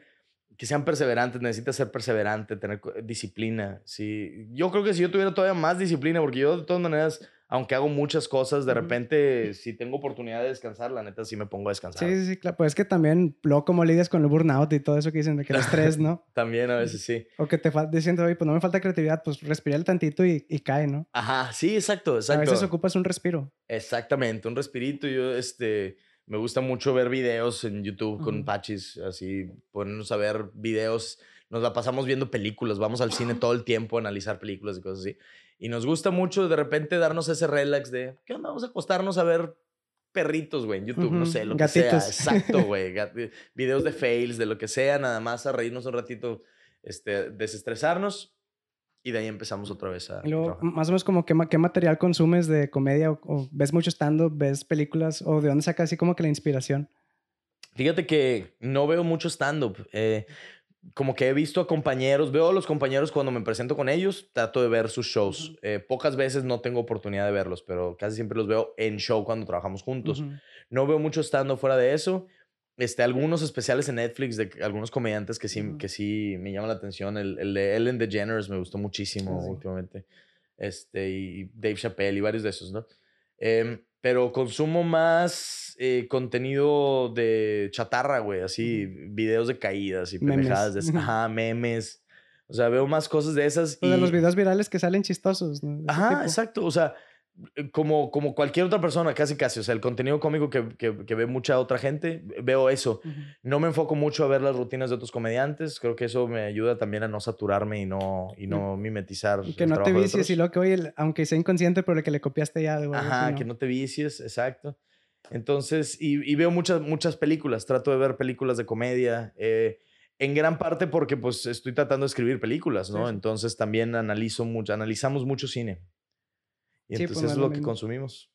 que sean perseverantes, necesitas ser perseverante, tener disciplina. Sí. Yo creo que si yo tuviera todavía más disciplina, porque yo de todas maneras, aunque hago muchas cosas, de repente, si tengo oportunidad de descansar, la neta sí me pongo a descansar. Sí, sí, sí, claro. Pues es que también, luego, como lidias con el burnout y todo eso que dicen de que el estrés, ¿no? También a veces sí. O que te diciendo, oye, pues no me falta creatividad, pues respirar tantito y, y cae, ¿no? Ajá, sí, exacto, A exacto. veces ocupas un respiro. Exactamente, un respirito. Yo, este, me gusta mucho ver videos en YouTube con. Pachis, así, ponernos a ver videos. Nos la pasamos viendo películas, vamos al cine todo el tiempo a analizar películas y cosas así. Y nos gusta mucho de repente darnos ese relax de, ¿qué onda? Vamos a acostarnos a ver perritos, güey, en YouTube, no sé, lo que sea. Exacto, güey. gat- Videos de fails, de lo que sea, nada más a reírnos un ratito, este, desestresarnos y de ahí empezamos otra vez a luego, más o menos como qué, qué material consumes de comedia o, o ves mucho stand-up, ves películas o de dónde sacas así como que la inspiración. Fíjate que no veo mucho stand-up. eh, como que he visto a compañeros, veo a los compañeros cuando me presento con ellos, trato de ver sus shows. Eh, pocas veces no tengo oportunidad de verlos, pero casi siempre los veo en show cuando trabajamos juntos. No veo mucho stand-up fuera de eso. Este, algunos especiales en Netflix de algunos comediantes que sí, que sí me llaman la atención. El, el de Ellen DeGeneres me gustó muchísimo últimamente. Este, y Dave Chappelle y varios de esos, ¿no? Em, pero consumo más eh, contenido de chatarra, güey. Así, videos de caídas y Memes. pendejadas. De, ajá, memes. O sea, veo más cosas de esas. O de los y- videos virales que salen chistosos, Ajá, tipo. exacto. O sea, como, como cualquier otra persona, casi casi. O sea, el contenido cómico que, que, que ve mucha otra gente, veo eso. No me enfoco mucho a ver las rutinas de otros comediantes. Creo que eso me ayuda también a no saturarme y no, y no mimetizar. Y que el no te de vicies y lo que, oye, aunque sea inconsciente, pero que le copiaste ya algo Ajá, así, que ¿no? no te vicies, exacto. Entonces, y, y veo muchas, muchas películas. Trato de ver películas de comedia. eh, en gran parte porque pues estoy tratando de escribir películas, ¿no? Sí, sí. Entonces también analizo mucho, analizamos mucho cine. Y Sí, pues, entonces no es lo lo que consumimos.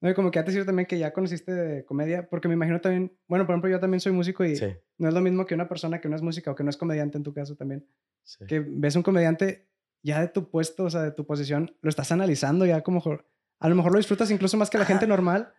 No, y como que antes decir también que ya conociste de comedia, porque me imagino también, bueno, por ejemplo, yo también soy músico y Sí, no es lo mismo que una persona que no es música o que no es comediante en tu caso también. sí. Que ves un comediante ya de tu puesto, o sea, de tu posición, lo estás analizando ya como, a lo mejor lo disfrutas incluso más que la gente normal,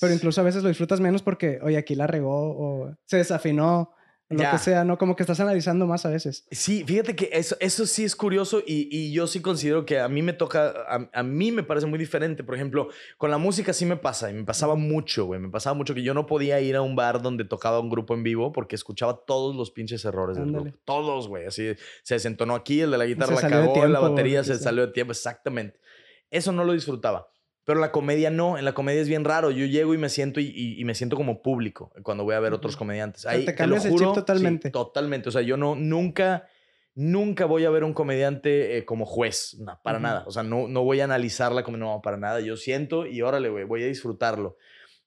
pero incluso a veces lo disfrutas menos porque, oye, aquí la regó o se desafinó, lo que sea, ¿no? Como que estás analizando más a veces. Sí, fíjate que eso, eso sí es curioso y, y yo sí considero que a mí me toca, a, a mí me parece muy diferente. Por ejemplo, con la música sí me pasa y me pasaba mucho, güey. Me pasaba mucho que yo no podía ir a un bar donde tocaba un grupo en vivo porque escuchaba todos los pinches errores del grupo. Todos, güey. Así se desentonó aquí, el de la guitarra la cagó, la tiempo, batería lo que se salió de tiempo, exactamente. Eso no lo disfrutaba. Pero la comedia no, en la comedia es bien raro. Yo llego y me siento y, y- y me siento como público cuando voy a ver otros comediantes. Ahí, te lo cambias el chip juro, sí, totalmente. totalmente. O sea, yo no, nunca, nunca voy a ver un comediante eh, como juez, no, para nada. O sea, no, no voy a analizarla como, no, para nada. Yo siento y órale, güey, voy a disfrutarlo.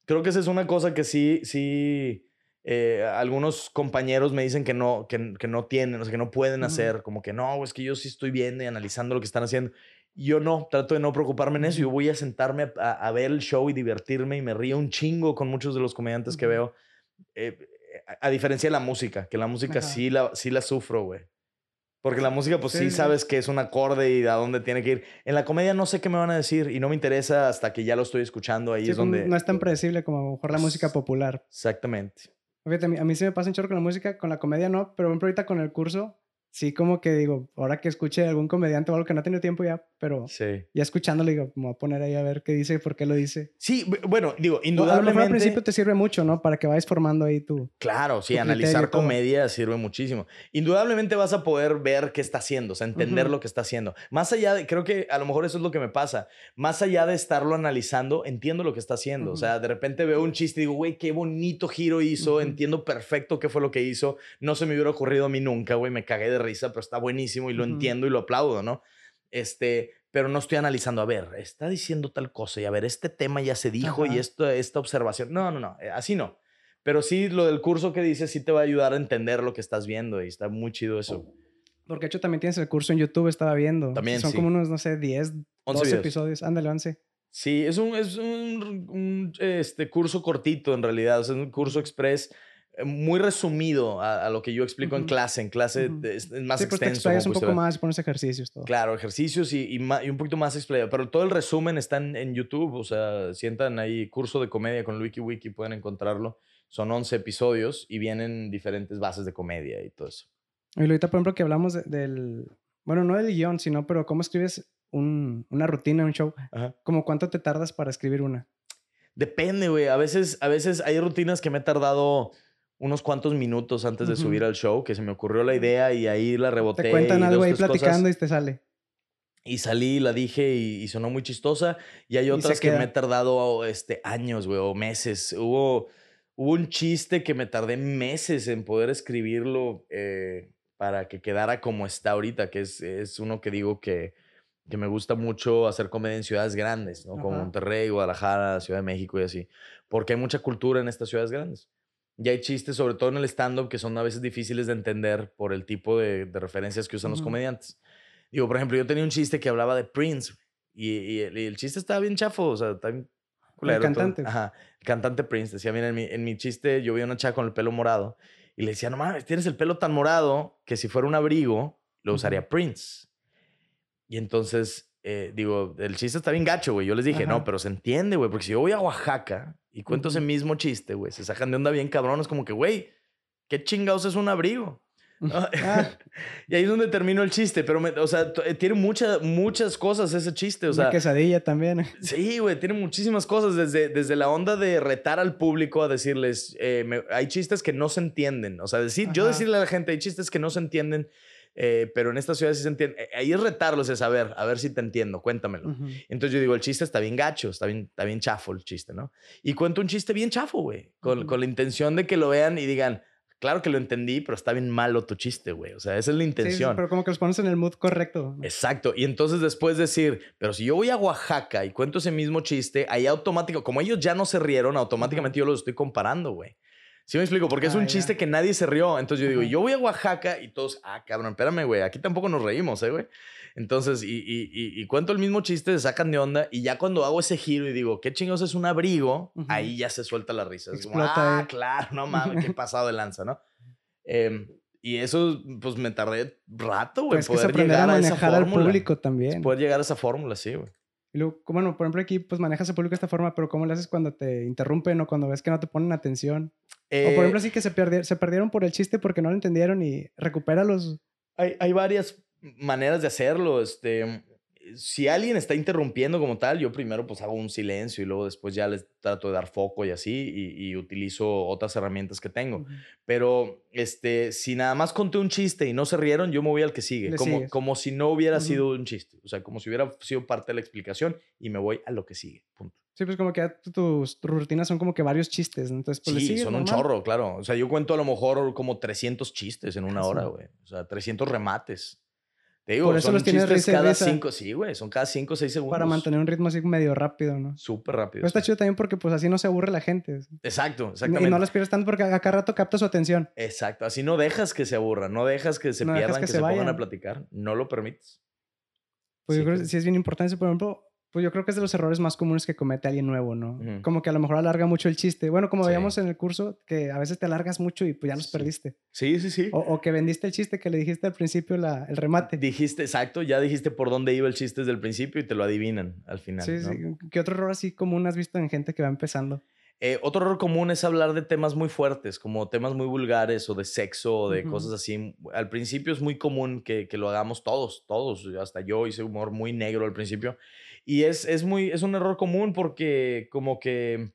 Creo que esa es una cosa que sí, sí, eh, algunos compañeros me dicen que no, que, que no tienen, o sea, que no pueden hacer, como que no, es que yo sí estoy viendo y analizando lo que están haciendo. Yo no, trato de no preocuparme en eso. Yo voy a sentarme a, a ver el show y divertirme y me río un chingo con muchos de los comediantes que veo. Eh, a, a diferencia de la música, que la música Ajá. sí la, sí la sufro, güey. Porque la música, pues sí, Sí, sí. sabes que es un acorde y a dónde tiene que ir. En la comedia no sé qué me van a decir y no me interesa hasta que ya lo estoy escuchando. Ahí Sí, es donde. No es tan predecible como a lo mejor la música popular. Exactamente. Fíjate, a mí, a mí sí me pasa un chorro con la música, con la comedia no, pero por ejemplo ahorita con el curso, sí como que digo, ahora que escuche algún comediante o algo que no ha tenido tiempo ya, pero Sí. ya escuchándolo digo, me voy a poner ahí a ver qué dice por qué lo dice. Sí, bu- bueno, digo, O indudablemente. al principio te sirve mucho, ¿no? Para que vayas formando ahí tu... Claro, sí, tu analizar y todo. comedia sirve muchísimo. Indudablemente vas a poder ver qué está haciendo, o sea, entender Ujú. lo que está haciendo. Más allá de, creo que a lo mejor eso es lo que me pasa, más allá de estarlo analizando, entiendo lo que está haciendo. O Ujú. sea, de repente veo un chiste y digo, güey, qué bonito giro hizo, Ujú. entiendo perfecto qué fue lo que hizo. No se me hubiera ocurrido a mí nunca, güey, me cagué de risa, pero está buenísimo y lo Ujú. entiendo y lo aplaudo, ¿no? Este, pero no estoy analizando, a ver, está diciendo tal cosa y a ver, este tema ya se dijo y Ajá. esto, esta observación. No, no, no, eh, así no. Pero sí, lo del curso que dices sí te va a ayudar a entender lo que estás viendo y está muy chido eso. Porque de hecho también tienes el curso en YouTube, estaba viendo. También, Son sí. como unos, no sé, 10, 11 12 videos. episodios. Ándale, 11. Sí, es un, es un, un, este, curso cortito en realidad, o sea, es un curso express muy resumido a, a lo que yo explico en clase. En clase es, es más sí, pues te extenso. como un poco ver. más pones ejercicios, todo. Claro, ejercicios y, y, un poquito más explayado. Pero todo el resumen está en, en YouTube. O sea, sientan ahí curso de comedia con Wiki Wiki, pueden encontrarlo. Son 11 episodios y vienen diferentes bases de comedia y todo eso. Y ahorita, por ejemplo, que hablamos de- del... Bueno, no del guion, sino, pero cómo escribes un- una rutina, un show. Ajá. Como cuánto te tardas para escribir una. Depende, güey. A veces, a veces hay rutinas que me he tardado unos cuantos minutos antes de subir al show, que se me ocurrió la idea y ahí la reboté. Te cuentan y algo ahí cosas, platicando y te sale. y salí, la dije y, y sonó muy chistosa. Y hay Y otras que me he tardado este, años, güey, o meses. Hubo, hubo un chiste que me tardé meses en poder escribirlo eh, para que quedara como está ahorita, que es, es uno que digo que, que me gusta mucho hacer comedia en ciudades grandes, ¿no? Como. Monterrey, Guadalajara, Ciudad de México y así. Porque hay mucha cultura en estas ciudades grandes. Y hay chistes, sobre todo en el stand-up, que son a veces difíciles de entender por el tipo de, de referencias que usan los comediantes. Digo, por ejemplo, yo tenía un chiste que hablaba de Prince y, y el, y el chiste estaba bien chafo, o sea, está bien culero. todo. cantante. Ajá, el cantante Prince. Decía, mira, en mi, en mi chiste yo vi a una chava con el pelo morado y le decía, no mames, tienes el pelo tan morado que si fuera un abrigo lo usaría Prince. Y entonces, eh, digo, el chiste está bien gacho, güey. Yo les dije, no, pero se entiende, güey, porque si yo voy a Oaxaca y cuento ese mismo chiste, güey, se sacan de onda bien cabrones, como que, güey, ¿qué chingados es un abrigo? ¿no? Ah, y ahí es donde termino el chiste, pero, me- o sea, eh, tiene muchas, muchas cosas ese chiste, o una sea, quesadilla también. sí, güey, tiene muchísimas cosas, desde, desde la onda de retar al público a decirles, eh, me- hay chistes que no se entienden, o sea, decir, yo decirle a la gente, hay chistes que no se entienden, eh, pero en esta ciudad sí se entienden, Eh, ahí es retarlos, es a ver, a ver si te entiendo, cuéntamelo. Entonces yo digo, el chiste está bien gacho, está bien, está bien chafo el chiste, ¿no? Y cuento un chiste bien chafo, güey, con, con la intención de que lo vean y digan, claro que lo entendí, pero está bien malo tu chiste, güey. O sea, esa es la sí, intención. pero como que los pones en el mood correcto. ¿no? Exacto. Y entonces después decir, pero si yo voy a Oaxaca y cuento ese mismo chiste, ahí automático, como ellos ya no se rieron, automáticamente yo los estoy comparando, güey. ¿Sí me explico? Porque es un ya. chiste que nadie se rió. Entonces yo digo, Ajá. yo voy a Oaxaca y todos, ah, cabrón, espérame, güey, aquí tampoco nos reímos, ¿eh, güey? Entonces, y, y, y, y cuento el mismo chiste, se sacan de onda y ya cuando hago ese giro y digo, ¿qué chingados es un abrigo? Ahí ya se suelta la risa. Es como, Explota ah, ahí. claro, no mames, qué pasado de lanza, ¿no? Em, y eso, pues me tardé rato, güey, que poder a llegar a esa manejar al público también. Poder llegar a esa fórmula, sí, güey. Y luego, bueno, por ejemplo, aquí pues manejas al público de esta forma, pero ¿cómo le haces cuando te interrumpen o cuando ves que no te ponen atención? o por Eh, ejemplo, sí que se, perdi- se perdieron por el chiste porque no lo entendieron y recupéralos. hay, hay varias maneras de hacerlo. Este, si alguien está interrumpiendo como tal, yo primero pues hago un silencio y luego después ya les trato de dar foco y así y, y utilizo otras herramientas que tengo. Ujú. Pero este, si nada más conté un chiste y no se rieron, yo me voy al que sigue. Como, como si no hubiera Ujú. sido un chiste. O sea, como si hubiera sido parte de la explicación y me voy a lo que sigue. Punto. Sí, pues como que tus, rutinas son como que varios chistes, ¿no? entonces pues Sí, son un normal. chorro, claro. O sea, yo cuento a lo mejor como 300 chistes en una hora, güey. O sea, 300 remates. Te digo, Por eso son los tienes risa y cada risa. 5, sí, güey, son cada 5 o 6 segundos. Para mantener un ritmo así medio rápido, ¿no? Súper rápido. Pero está chido también porque pues así no se aburre la gente. Exacto, Y exactamente. no las pierdes tanto porque a cada rato capta su atención. Exacto, así no dejas que se aburran, no dejas que se No pierdan, que que, se se, pongan a platicar. No lo permites. Pues Sí, yo creo que sí es bien importante, por ejemplo, pues yo creo que es de los errores más comunes que comete alguien nuevo, ¿no? Como que a lo mejor alarga mucho el chiste. Bueno, como Sí. veíamos en el curso, que a veces te alargas mucho y pues ya los Sí. perdiste. Sí, sí, sí. O, o que vendiste el chiste que le dijiste al principio, la, el remate. Dijiste, exacto, ya dijiste por dónde iba el chiste desde el principio y te lo adivinan al final. Sí, ¿no? sí. ¿Qué otro error así común has visto en gente que va empezando? Eh, otro error común es hablar de temas muy fuertes, como temas muy vulgares o de sexo o de cosas así. Al principio es muy común que, que lo hagamos todos, todos. Hasta yo hice humor muy negro al principio. Y es, es, muy, es un error común porque como que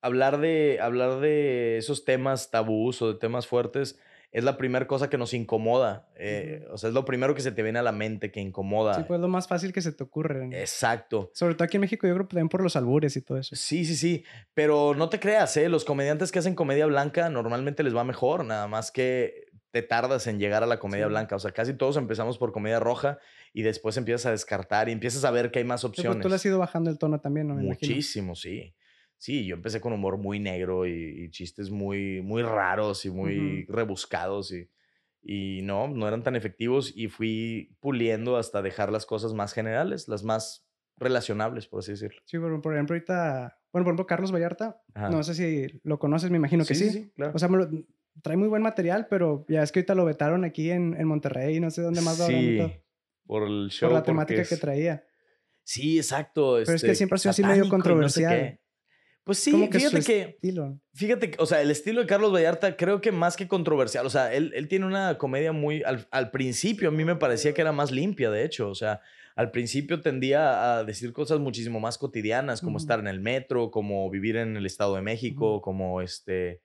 hablar de, hablar de esos temas tabús o de temas fuertes es la primera cosa que nos incomoda. eh, O sea, es lo primero que se te viene a la mente que incomoda. Sí, pues lo más fácil que se te ocurre. ¿no? Exacto. Sobre todo aquí en México, yo creo que también por los albures y todo eso. Sí, sí, sí. Pero no te creas, ¿eh? Los comediantes que hacen comedia blanca normalmente les va mejor, nada más que te tardas en llegar a la comedia Sí. blanca. O sea, casi todos empezamos por comedia roja y después empiezas a descartar y empiezas a ver que hay más Sí, opciones. tú le has ido bajando el tono también, ¿no? Me imagino. Muchísimo, sí. Sí, yo empecé con humor muy negro y, y chistes muy, muy raros y muy rebuscados y, y no, no eran tan efectivos y fui puliendo hasta dejar las cosas más generales, las más relacionables, por así decirlo. Sí, por, por ejemplo, ahorita, bueno, por ejemplo, Carlos Vallarta, Ajá. no sé si lo conoces, me imagino que sí. claro. O sea, me lo- trae muy buen material, pero ya es que ahorita lo vetaron aquí en, en Monterrey, no sé dónde más lo Sí, por el show. por la temática es- que traía. Sí, exacto. es que este, siempre ha sido así medio no sé controversial. Pues sí, fíjate que, estilo. fíjate, que, o sea, el estilo de Carlos Vallarta creo que más que controversial, o sea, él, él tiene una comedia muy, al, al principio a mí me parecía que era más limpia, de hecho, o sea, al principio tendía a decir cosas muchísimo más cotidianas, como estar en el metro, como vivir en el Estado de México, como este,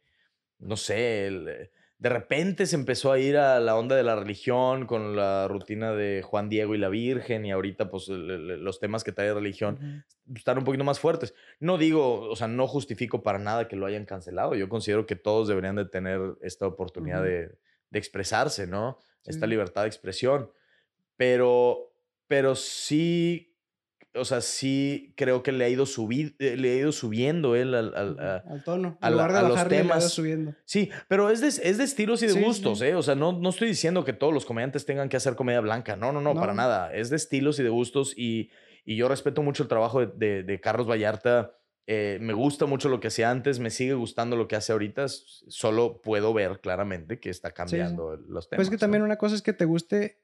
no sé, el, de repente se empezó a ir a la onda de la religión con la rutina de Juan Diego y la Virgen y ahorita pues el- el- los temas que trae religión Ujú. están un poquito más fuertes. No digo, o sea, no justifico para nada que lo hayan cancelado. Yo considero que todos deberían de tener esta oportunidad de, de expresarse, ¿no? Sí, esta libertad de expresión. Pero, pero sí, o sea, sí creo que le ha ido, subi- eh, le ha ido subiendo él al... al- Ujú, a- al tono. a En la- lugar de a los bajarle, le ha ido temas. subiendo. Sí, pero es de, es de estilos y de Sí, gustos, sí. ¿eh? O sea, no, no estoy diciendo que todos los comediantes tengan que hacer comedia blanca. No, no, no, para nada. Es de estilos y de gustos y, y yo respeto mucho el trabajo de, de- de Carlos Vallarta. Eh, me gusta mucho lo que hacía antes, me sigue gustando lo que hace ahorita. Solo puedo ver claramente que está cambiando los temas. Pues es que ¿no? también una cosa es que te guste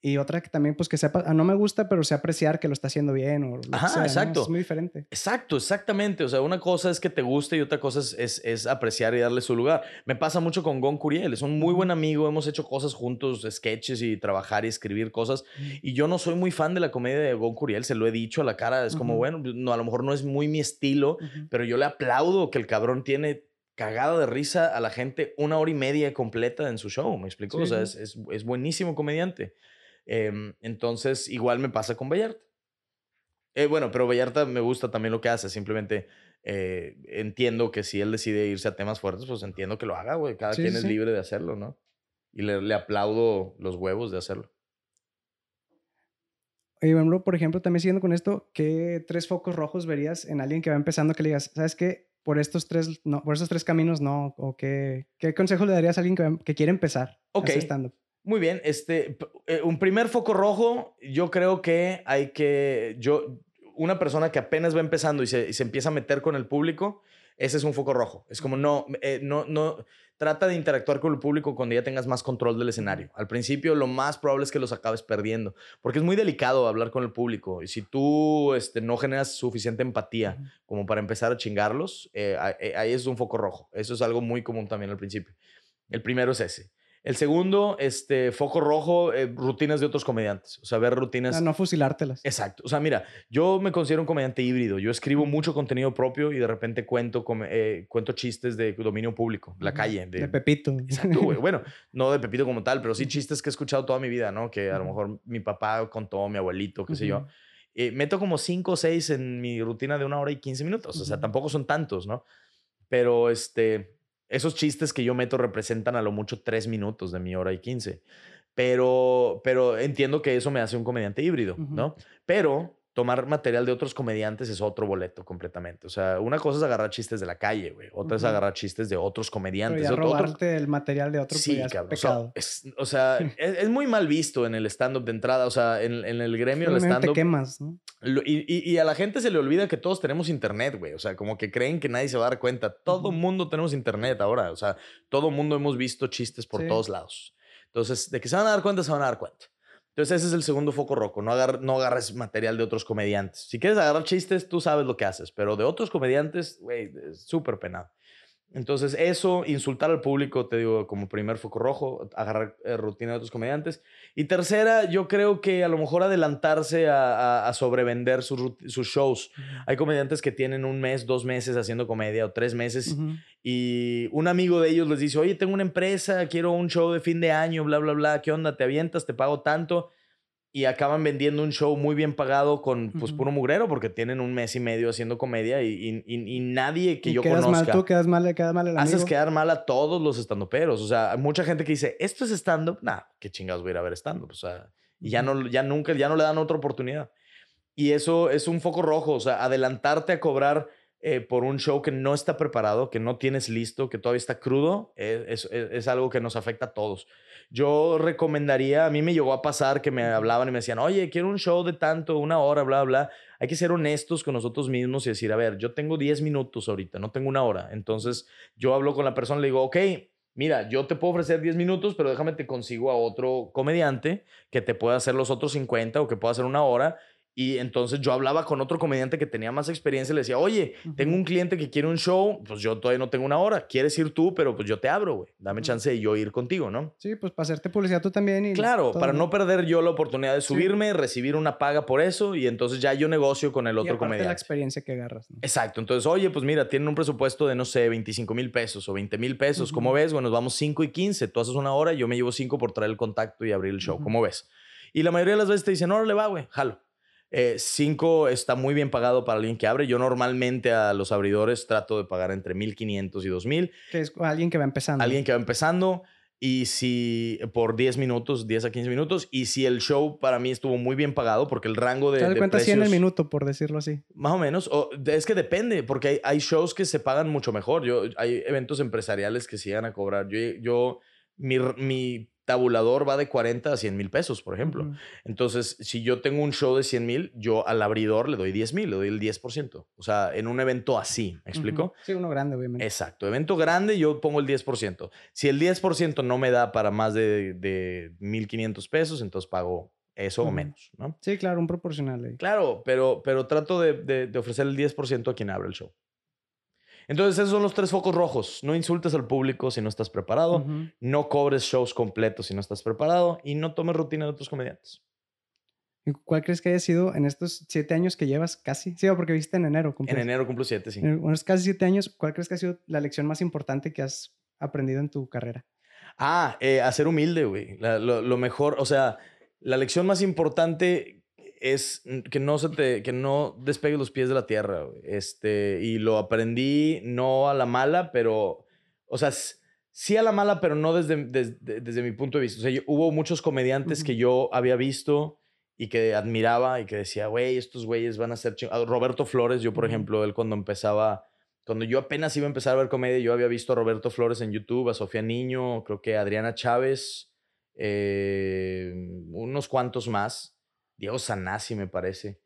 y otra que también, pues que sepa, no me gusta, pero sé apreciar que lo está haciendo bien o lo que Ajá, sea, ¿no? exacto. Es muy diferente. Exacto, exactamente. O sea, una cosa es que te guste y otra cosa es, es, es apreciar y darle su lugar. Me pasa mucho con Gon Curiel. Es un muy buen amigo. Hemos hecho cosas juntos, sketches y trabajar y escribir cosas. Y yo no soy muy fan de la comedia de Gon Curiel. Se lo he dicho a la cara. Es como, Ujú. bueno, pues, no, a lo mejor no es muy mi estilo, Ujú. pero yo le aplaudo que el cabrón tiene cagada de risa a la gente una hora y media completa en su show. ¿Me explico? Sí, o sea, es, es, es buenísimo comediante. Em, entonces, igual me pasa con Vallarta. Eh, bueno, pero Vallarta me gusta también lo que hace. Simplemente eh, entiendo que si él decide irse a temas fuertes, pues entiendo que lo haga, güey. Cada Sí, quien sí, es libre de hacerlo, ¿no? Y le, le aplaudo los huevos de hacerlo. Oye, bueno, por ejemplo, también siguiendo con esto, ¿qué tres focos rojos verías en alguien que va empezando que le digas, ¿sabes qué? Por estos tres, no, por estos tres caminos no, o qué, qué consejo le darías a alguien que, quiere empezar Ok. Muy bien, este, eh, un primer foco rojo, yo creo que hay que, yo, una persona que apenas va empezando y se, y se empieza a meter con el público, ese es un foco rojo. Es como, no, eh, no, no, trata de interactuar con el público cuando ya tengas más control del escenario. Al principio lo más probable es que los acabes perdiendo, porque es muy delicado hablar con el público. Y si tú este, no generas suficiente empatía como para empezar a chingarlos, eh, eh, ahí es un foco rojo. Eso es algo muy común también al principio. El primero es ese. El segundo, este, foco rojo, eh, rutinas de otros comediantes. O sea, ver rutinas. A no fusilártelas. Exacto. O sea, mira, yo me considero un comediante híbrido. Yo escribo mucho contenido propio y de repente cuento, eh, cuento chistes de dominio público, la calle. De, Pepito. Exacto, güey. Bueno, no de Pepito como tal, pero sí chistes que he escuchado toda mi vida, ¿no? Que a lo mejor mi papá contó, mi abuelito, qué sé yo. Eh, meto como cinco o seis en mi rutina de una hora y 15 minutos. O sea, tampoco son tantos, ¿no? Pero este, esos chistes que yo meto representan a lo mucho tres minutos de mi hora y 15. Pero, pero entiendo que eso me hace un comediante híbrido. ¿no? Pero tomar material de otros comediantes es otro boleto completamente. O sea, una cosa es agarrar chistes de la calle, güey. Otra es agarrar chistes de otros Pero comediantes. ya otro- otro- robarte el material de otro Sí, ya cabrón. O sea, pecado. es, o sea, es, es muy mal visto en el stand-up de entrada. O sea, en, en el gremio del Simplemente te stand-up. quemas, ¿no? Y, y- y a la gente se le olvida que todos tenemos internet, güey. O sea, como que creen que nadie se va a dar cuenta. Todo Ujú. mundo tenemos internet ahora. O sea, todo mundo hemos visto chistes por Sí. todos lados. Entonces, de que se van a dar cuenta, se van a dar cuenta. Entonces ese es el segundo foco rojo. No, agar- agarres material de otros comediantes. Si quieres agarrar chistes, tú sabes lo que haces, pero de otros comediantes, güey, es súper penado. Entonces eso, insultar al público, te digo, como primer foco rojo, agarrar eh, rutina de otros comediantes. Y tercera, yo creo que a lo mejor adelantarse a, a- a sobrevender sus, sus shows. Hay comediantes que tienen un mes, dos meses haciendo comedia o tres meses Ujú. y un amigo de ellos les dice, oye, tengo una empresa, quiero un show de fin de año, bla, bla, bla, ¿qué onda? ¿Te avientas? ¿Te pago tanto? Y acaban vendiendo un show muy bien pagado con, pues, puro mugrero porque tienen un mes y medio haciendo comedia y, y- y- y nadie que yo quedas conozca mal tú, quedas mal, quedas mal amigo. haces quedar mal a todos los estandoperos. O sea, mucha gente que dice, esto es stand-up. Nah, qué chingados voy a ir a ver stand-up. O sea, y ya, no, ya nunca, ya no le dan otra oportunidad. Y eso es un foco rojo. O sea, adelantarte a cobrar eh, por un show que no está preparado, que no tienes listo, que todavía está crudo, es, es- es- es algo que nos afecta a todos. Yo recomendaría, a mí me llegó a pasar que me hablaban y me decían, oye, quiero un show de tanto, una hora, bla, bla. Hay que ser honestos con nosotros mismos y decir, a ver, yo tengo 10 minutos ahorita, no tengo una hora. Entonces, yo hablo con la persona, le digo, ok, mira, yo te puedo ofrecer 10 minutos, pero déjame te consigo a otro comediante que te pueda hacer los otros 50 o que pueda hacer una hora. Y entonces yo hablaba con otro comediante que tenía más experiencia y le decía, oye, tengo un cliente que quiere un show, pues yo todavía no tengo una hora. ¿Quieres ir tú? Pero pues yo te abro, güey. Dame chance de yo ir contigo, ¿no? Sí, pues para hacerte publicidad tú también. Y Claro, todo, para no perder yo la oportunidad de Sí. subirme, recibir una paga por eso y entonces ya yo negocio con el Y otro la comediante. experiencia que agarras. ¿no? Exacto. Entonces, oye, pues mira, tienen un presupuesto de, no sé, 25 mil pesos o 20 mil pesos. ¿Cómo ves? Bueno, nos vamos 5 y 15. Tú haces una hora y yo me llevo 5 por traer el contacto y abrir el show. ¿Cómo ves? Y la mayoría de las veces te dicen, no, le va, güey, jalo. 5 está muy bien pagado para alguien que abre. Yo normalmente a los abridores trato de pagar entre 1500 y 2000. Que es alguien que va empezando. Alguien que va empezando y si por 10 minutos, 10 a 15 minutos. Y si el show para mí estuvo muy bien pagado, porque el rango de, Te das de cuenta 100 el minuto, por decirlo así. más o menos. O, es que depende, porque hay, hay shows que se pagan mucho mejor. Yo, hay eventos empresariales que se llegan a cobrar. Yo, yo mi, mi tabulador va de 40 a 100 mil pesos, por ejemplo. Entonces, si yo tengo un show de 100 mil, yo al abridor le doy 10 mil, le doy el 10%. O sea, en un evento así, ¿me explico? Sí, uno grande, obviamente. Exacto. Evento grande, yo pongo el 10%. Si el 10% no me da para más de, de 1.500 pesos, entonces pago eso o menos, ¿no? Sí, claro, un proporcional. ahí. Claro, pero, pero trato de, de- de ofrecer el 10% a quien abre el show. Entonces, esos son los tres focos rojos. No insultes al público si no estás preparado. Ujú. No cobres shows completos si no estás preparado. Y no tomes rutina de otros comediantes. ¿Y ¿Cuál crees que haya sido en estos siete años que llevas casi? Sí, porque viste en enero. En enero cumplo siete, sí. En unos casi siete años, ¿cuál crees que ha sido la lección más importante que has aprendido en tu carrera? Ah, eh, a ser humilde, güey. Lo, lo mejor, o sea, la lección más importante es que no se te, que no despegues los pies de la tierra, güey. Este, y lo aprendí no a la mala, pero, o sea, sí a la mala, pero no desde, desde, desde mi punto de vista. O sea, yo- hubo muchos comediantes que yo había visto y que admiraba y que decía, güey, estos güeyes van a ser ching-". Ah, Roberto Flores, yo, por ejemplo, él cuando empezaba cuando yo apenas iba a empezar a ver comedia, yo había visto a Roberto Flores en YouTube, a Sofía Niño, creo que a Adriana Chávez, eh, unos cuantos más, Diego Sanasi me parece.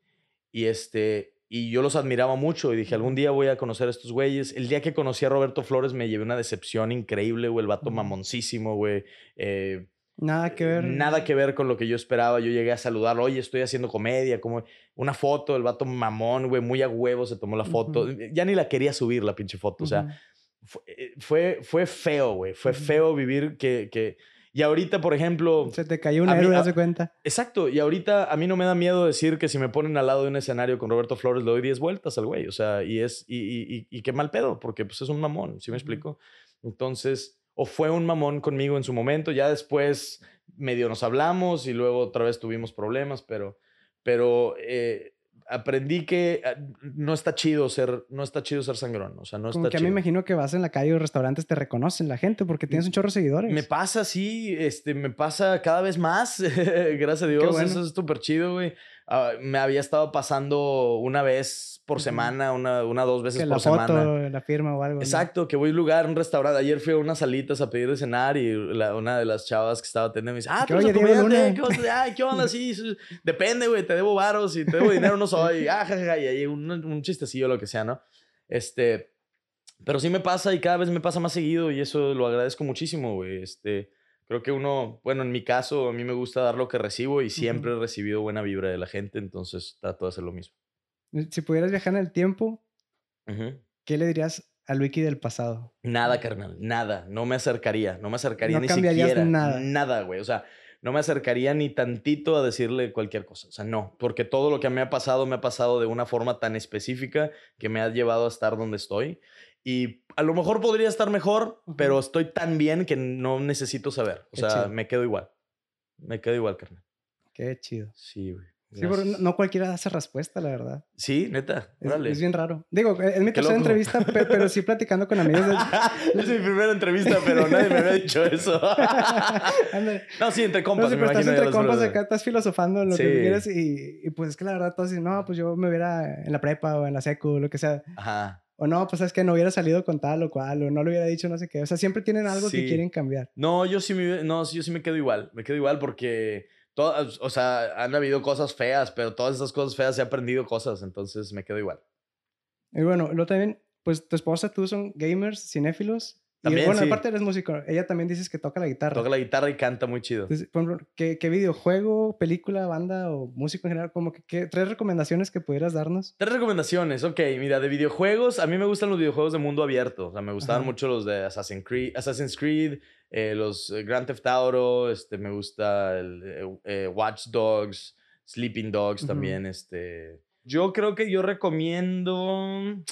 Y este, y yo los admiraba mucho y dije, algún día voy a conocer a estos güeyes. El día que conocí a Roberto Flores me llevé una decepción increíble, güey, el vato mamoncísimo, güey. eh, Nada que ver. Nada que ver con lo que yo esperaba. Yo llegué a saludarlo. Oye, estoy haciendo comedia. Como una foto, el vato mamón, güey, muy a huevo se tomó la foto. Ujú. Ya ni la quería subir la pinche foto. O sea, fue, eh, fue, fue feo, güey. Fue feo vivir que, que... Y ahorita, por ejemplo... Se te cayó un a mí- héroe, de cuenta. Exacto. Y ahorita a mí no me da miedo decir que si me ponen al lado de un escenario con Roberto Flores le doy 10 vueltas al güey. O sea, y es... Y, y, y, y qué mal pedo, porque pues es un mamón, ¿sí me explico? Entonces, o fue un mamón conmigo en su momento. Ya después medio nos hablamos y luego otra vez tuvimos problemas, pero... Pero... eh, aprendí que ah, no está chido ser no está chido ser sangrón o sea no Como está que chido me imagino que vas en la calle o restaurantes, te reconocen la gente porque tienes un chorro de seguidores. Me pasa, sí, este, me pasa cada vez más, gracias a Dios, bueno. eso es súper chido, güey. Ah, me había estado pasando una vez por semana, una, una dos veces que por la foto, semana. la firma o algo. ¿no? Exacto, que voy a un lugar, un restaurante. Ayer fui a unas salitas a pedir de cenar y la- una de las chavas que estaba atendiendo me dice, ah, tú eres "Oye, el Diego comediante, Luna". ¿qué onda? Ay, ¿qué onda? Sí, sí, depende, güey, te debo varos y te debo dinero, no soy. Ah, ja, ja, ja, y ahí un, un chistecillo, lo que sea, ¿no? Este, pero sí me pasa y cada vez me pasa más seguido y eso lo agradezco muchísimo, güey. Este, creo que uno, bueno, en mi caso, a mí me gusta dar lo que recibo y siempre he recibido buena vibra de la gente, entonces trato de hacer lo mismo. Si pudieras viajar en el tiempo. ¿qué le dirías al Wiki del pasado? Nada, carnal, nada. No me acercaría, no me acercaría No ni cambiarías siquiera. nada. Nada, güey. O sea, no me acercaría ni tantito a decirle cualquier cosa. O sea, no, porque todo lo que me ha pasado me ha pasado de una forma tan específica que me ha llevado a estar donde estoy. Y a lo mejor podría estar mejor, pero estoy tan bien que no necesito saber. O Qué sea, chido. me quedo igual. Me quedo igual, carnal. Qué chido. Sí, güey. Sí, pero no, no cualquiera esa respuesta, la verdad. Sí, neta. Es, es bien raro. Digo, es mi Qué tercera loco. entrevista, pe- pero, sí platicando con amigos. De... es mi primera entrevista, pero nadie me había dicho eso. No, sí, entre No, compas, sí, me pero estás entre compas acá, estás filosofando en lo que Sí. quieras y, y pues es que la verdad todos dicen, no, pues yo me hubiera en la prepa o en la secu, lo que sea. Ajá. O no, pues es que no hubiera salido con tal o cual, o no le hubiera dicho no sé qué. O sea, siempre tienen algo que quieren cambiar. No, yo sí me, no, yo sí me quedo igual. Me quedo igual porque todas, o sea, han habido cosas feas, pero todas esas cosas feas he aprendido cosas, entonces me quedo igual. Y bueno, luego también, pues tu esposa, tú son gamers, cinéfilos. Y bueno, sí. aparte eres músico, ella también dices que toca la guitarra. Toca la guitarra y canta muy chido. Entonces, por ejemplo, ¿qué, qué videojuego, película, banda o músico en general? Como que ¿qué- tres recomendaciones que pudieras darnos. Tres recomendaciones, ok, mira, de videojuegos, a mí me gustan los videojuegos de mundo abierto, o sea, me gustaban Ajá. mucho los de Assassin's Creed, Assassin's Creed eh, los eh, Grand Theft Auto, este, me gusta el eh, Watch Dogs, Sleeping Dogs también, este. Yo creo que yo recomiendo,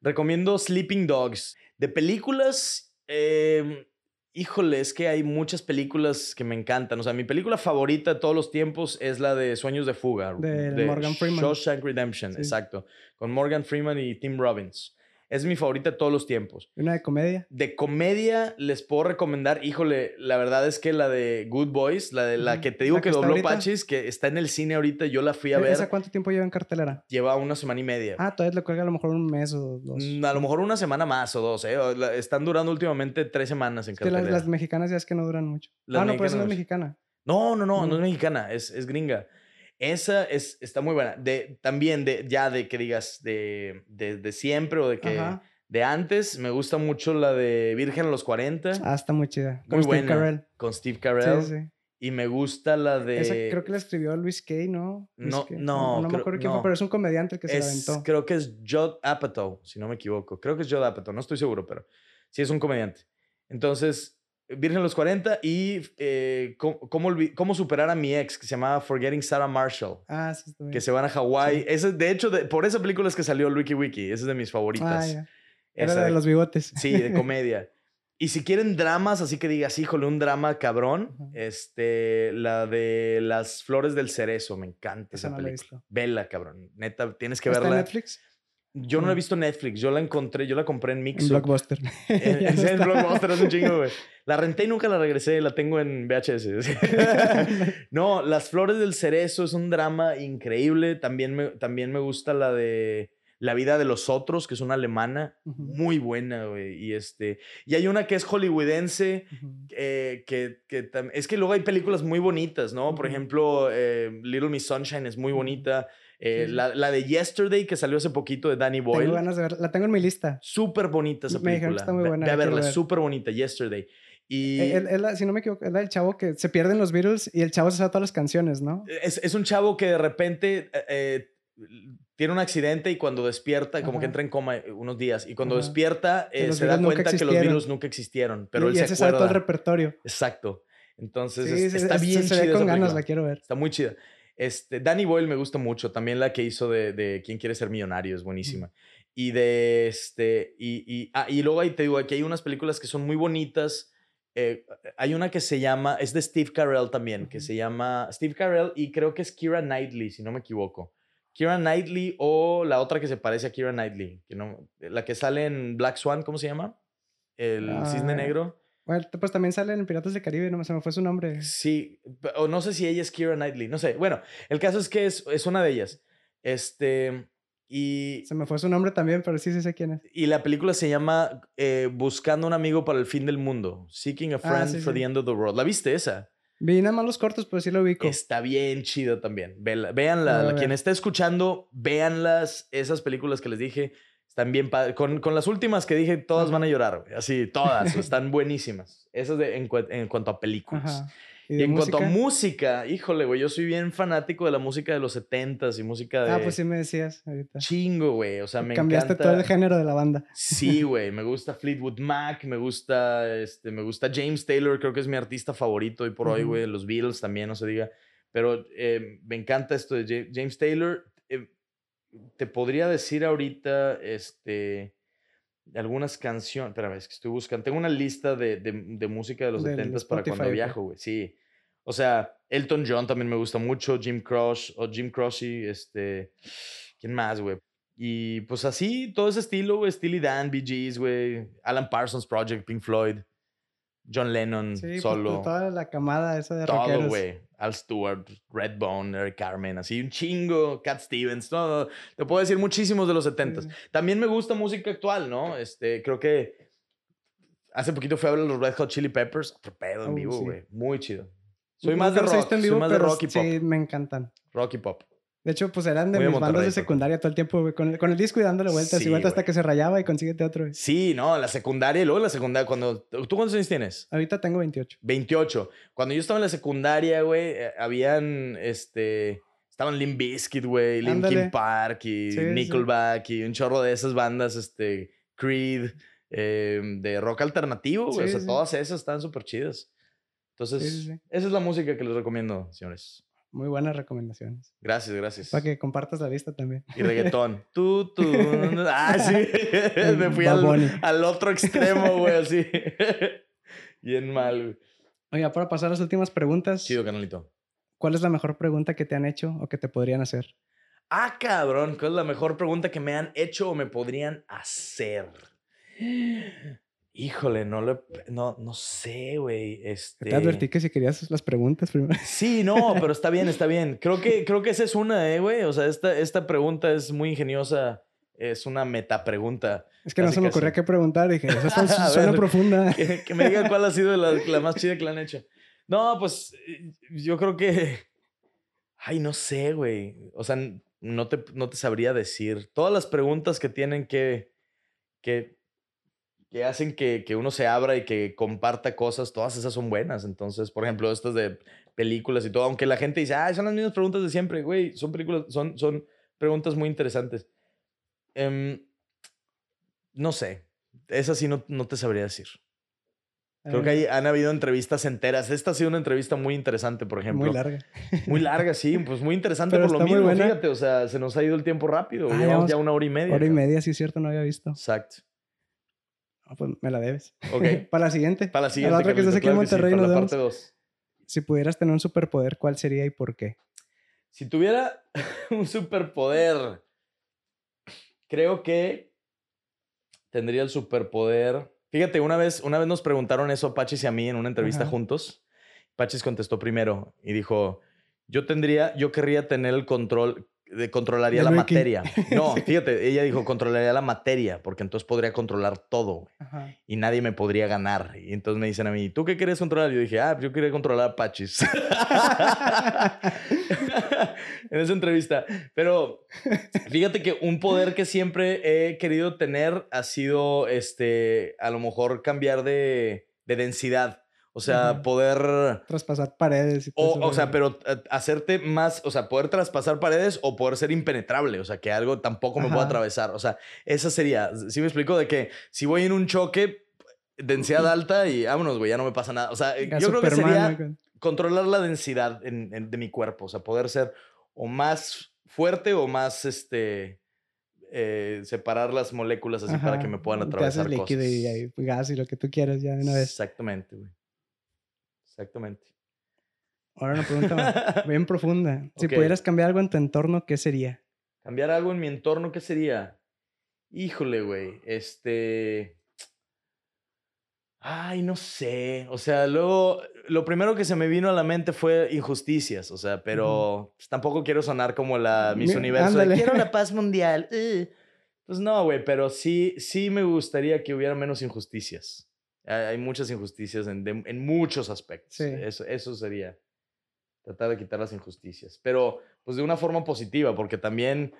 recomiendo Sleeping Dogs. De películas, eh, híjole, es que hay muchas películas que me encantan, o sea, mi película favorita de todos los tiempos es la de Sueños de Fuga. De Morgan Freeman. Shawshank Redemption, Sí. exacto. Con Morgan Freeman y Tim Robbins. Es mi favorita de todos los tiempos. Una de comedia. De comedia les puedo recomendar, híjole, la verdad es que la de Good Boys, la de la que te digo La que, dobló ahorita. Pachis, que está en el cine ahorita, yo la fui a ¿E- ver, ¿Esa cuánto tiempo lleva en cartelera? lleva una semana y media. Ah, todavía le cuelga a lo mejor un mes o dos. Mm, A lo mejor una semana más o dos, ¿eh? Están durando últimamente tres semanas en Es que las, cartelera. las mexicanas ya es que no duran mucho. Las ah, no, pero esa no es mexicana. No, no, no, no es Mm. mexicana, es, es gringa. Esa es, está muy buena. De, también de, ya de que digas de, de, de siempre o de que Ajá. de antes, me gusta mucho la de Virgen a los 40 Ah, está muy chida. Con Muy Steve buena. Carell. con Steve Carell. Sí, sí. Y me gusta la de... Esa creo que la escribió Luis Kay, ¿no? Luis No, Kay. no, No, me creo- acuerdo quién no. fue, pero es un comediante el que se la es, aventó. creo que es Judd Apatow, si no me equivoco. Creo que es Judd Apatow, no estoy seguro, pero sí es un comediante. Entonces, Virgen los 40 y eh, ¿cómo, cómo, superar a mi ex, que se llamaba Forgetting Sarah Marshall. Ah, sí, está bien. que se van a Hawái. Sí. Ese, de hecho, de- por esa película es que salió Wiki Wiki. Esa es de mis Ah, favoritas. ya. Era Esa de los bigotes. Sí, de comedia. y si quieren dramas, así que digas, híjole, un drama cabrón, Ujú. este, la de Las Flores del Cerezo, me encanta Esa esa, no película. Vela, cabrón. Neta, tienes que ¿Está en verla. Netflix? Yo no la he visto en Netflix, yo la encontré, yo la compré en En Mixup. Blockbuster. En. Blockbuster hace un chingo, güey. La renté y nunca la regresé, la tengo en VHS. no, Las Flores del Cerezo es un drama increíble. También me, también me gusta la de La vida de los otros, que es una alemana. Muy buena, güey. Y, este, y hay una que es hollywoodense. Eh, que, que es que luego hay películas muy bonitas, ¿no? Por Ujú. ejemplo, eh, Little Miss Sunshine es muy bonita. Eh, Sí. La, la de Yesterday, que salió hace poquito de Danny Tengo Boyle. ganas de ver. La tengo en mi lista. Súper bonita esa Me dijeron película. que está muy Ve- buena, Ve a la quiero verla, ver. súper bonita, Yesterday. Y Eh, él- él la- si no me equivoco, es la del chavo que se pierden los Beatles y el chavo se sabe todas las canciones, ¿no? es, es un chavo que de repente eh, eh, tiene un accidente y cuando despierta, como que Ajá. entra en coma eh, unos días. Y cuando Ajá. despierta, eh, se da Beatles cuenta que los virus nunca existieron. Pero y, él y se se sabe todo el acuerda. repertorio. Exacto. Entonces, Sí, es- está es- bien se chida ve esa con ganas, película. la quiero ver. Está muy chida. Este, Danny Boyle me gusta mucho. También la que hizo de, de ¿Quién quiere ser millonario? Es buenísima. Y de este. Y, y, ah, y luego ahí te digo, aquí hay unas películas que son muy bonitas. Eh, hay una que se llama. Es de Steve Carell también. Que se llama Steve Carell y creo que es Kira Knightley, si no me equivoco. Kira Knightley o la otra que se parece a Kira Knightley. Que no, la que sale en Black Swan, ¿cómo se llama? El cisne Ah, negro. Bueno, pues también sale en Piratas del Caribe, no se me fue su nombre. Sí, o no sé si ella es Kira Knightley, no sé. Bueno, el caso es que es, es una de ellas. Este, y, Se me fue su nombre también, pero sí, sí sé quién es. y la película se llama eh, Buscando un amigo para el fin del mundo. Seeking a Ah, friend sí, for sí. the end of the world. ¿La viste esa? Vi nada más los cortos, pero sí lo ubico. Está bien chida también. Véanla. véanla. Quien esté escuchando, véanlas. Esas películas que les dije Están bien padres. Con, con las últimas que dije, todas van a llorar, güey. Así, todas. están buenísimas. Eso es de, en, en cuanto a películas. Ajá. Y, de en cuanto a música? música, híjole, güey, yo soy bien fanático de la música de los 70s y música de Ah, pues sí me decías ahorita. chingo, güey. O sea, me Cambiaste encanta. todo el género de la banda. Sí, güey, me gusta Fleetwood Mac, me gusta, este, me gusta James Taylor, creo que es mi artista favorito hoy por hoy, güey. Los Beatles también, no se diga. Pero eh, me encanta esto de Ja- James Taylor. Te podría decir ahorita, este, algunas canciones. Espérame, es que estoy buscando. Tengo una lista de, de- de música de los Del 70 para cuando viajo, güey. Sí. O sea, Elton John también me gusta mucho, Jim Croce o Jim Croce, este, ¿quién más, güey? Y pues así, todo ese estilo, güey, Steely Dan, Bee Gees, güey, Alan Parsons Project, Pink Floyd, John Lennon, Sí, pues, solo, toda la camada esa de todo, güey, Al Stewart, Redbone, Eric Carmen, así un chingo, Cat Stevens, no, no, te puedo decir muchísimos de los 70 Sí, sí. También me gusta música actual, ¿no? Este, creo que hace poquito fui a ver los Red Hot Chili Peppers, otro pedo en Oh, vivo, sí. güey, muy chido. Soy más de rock, en soy vivo, más de rock y pop, Sí, me encantan. rock y pop. De hecho, pues eran de Muy mis bandas de secundaria todo el tiempo, güey. Con, el- con el disco y dándole vueltas Sí, y vueltas hasta que se rayaba y consíguete otro. güey. Sí, no, la secundaria y luego la secundaria, cuando... ¿Tú cuántos años tienes? Ahorita tengo 28. 28. Cuando yo estaba en la secundaria, güey, eh, habían, este... Estaban Limp Bizkit, güey, Linkin. Park y Sí, sí. Nickelback y un chorro de esas bandas, este... Creed, eh, de rock alternativo, güey. O sea, todas esas están súper chidas. Entonces, esa es la música que les recomiendo, señores. Muy buenas recomendaciones. Gracias, gracias. Para que compartas la lista también. Y reggaetón. Tú, tú. Ah, sí. Me fui al, al otro extremo, güey, así. Bien mal, güey. Oiga, para pasar a las últimas preguntas, Chido, canalito. ¿cuál es la mejor pregunta que te han hecho o que te podrían hacer? Ah, cabrón, ¿cuál es la mejor pregunta que me han hecho o me podrían hacer? Híjole, no lo no, no sé, güey. Este... Te advertí que si querías las preguntas primero. Sí, no, pero está bien, está bien. Creo que, creo que esa es una, eh, güey. O sea, esta, esta pregunta es muy ingeniosa. Es una metapregunta. Es que no se me ocurría qué preguntar. Dije, esa suena ver. profunda. Que, que me digan cuál ha sido la, la más chida que le han hecho. No, pues eh, yo creo que. Ay, no sé, güey. O sea, no te, no te sabría decir. Todas las preguntas que tienen que. que, que hacen que, que uno se abra y que comparta cosas, todas esas son buenas. Entonces, por ejemplo, estas de películas y todo, aunque la gente dice, ay, son las mismas preguntas de siempre, güey. Son películas, son, son preguntas muy interesantes. Em, no sé. Esa sí no, no te sabría decir. Creo que hay, han habido entrevistas enteras. Esta ha sido una entrevista muy interesante, por ejemplo. Muy larga. Muy larga, sí. Pues muy interesante Pero por lo mismo, fíjate. O sea, se nos ha ido el tiempo rápido. Ah, Llevamos ya una hora y media. Hora y media, sí es cierto, no había visto. Exacto. Ah, pues me la debes. Ok. Para la siguiente. Para la siguiente. otra que estás aquí en sí, Monterrey, para nos la parte 2. Si pudieras tener un superpoder, ¿cuál sería y por qué? Si tuviera un superpoder, creo que tendría el superpoder. Fíjate, una vez, una vez nos preguntaron eso Pachis y a mí en una entrevista Ajá. juntos. Pachis contestó primero y dijo: Yo tendría, yo querría tener el control, de controlaría De la materia. No, fíjate, ella dijo: controlaría la materia, porque entonces podría controlar todo. Ajá. y nadie me podría ganar. Y entonces me dicen a mí, ¿tú qué quieres controlar? Yo dije, ah, yo quería controlar a Pachis. en esa entrevista. Pero fíjate que un poder que siempre he querido tener ha sido, este, a lo mejor cambiar de, de densidad. O sea, poder... Traspasar paredes y todo O, eso, o sea, pero eh, hacerte más, o sea, poder traspasar paredes o poder ser impenetrable, o sea, que algo tampoco me pueda atravesar. O sea, esa sería, ¿sí me explico? De que si voy en un choque, densidad alta y vámonos, güey, ya no me pasa nada. O sea, yo creo que sería controlar la densidad en- en- de mi cuerpo, o sea, poder ser o más fuerte o más, este, eh, separar las moléculas así para que me puedan Te haces atravesar líquido cosas. y ahí gas y lo que tú quieras ya de una vez. Exactamente, güey. Exactamente. Ahora una pregunta bien profunda. Si pudieras cambiar algo en tu entorno, ¿qué sería? Cambiar algo en mi entorno, ¿qué sería? Híjole, güey. Este. Ay, no sé. O sea, luego. Lo primero que se me vino a la mente fue injusticias. O sea, pero pues, tampoco quiero sonar como la Miss Mi- Universo. de, quiero la paz mundial. uh". Pues no, güey. Pero sí, sí me gustaría que hubiera menos injusticias. Hay muchas injusticias en, de- en muchos aspectos. Sí. Eso, eso sería. Tratar de quitar las injusticias. Pero, pues de una forma positiva, porque también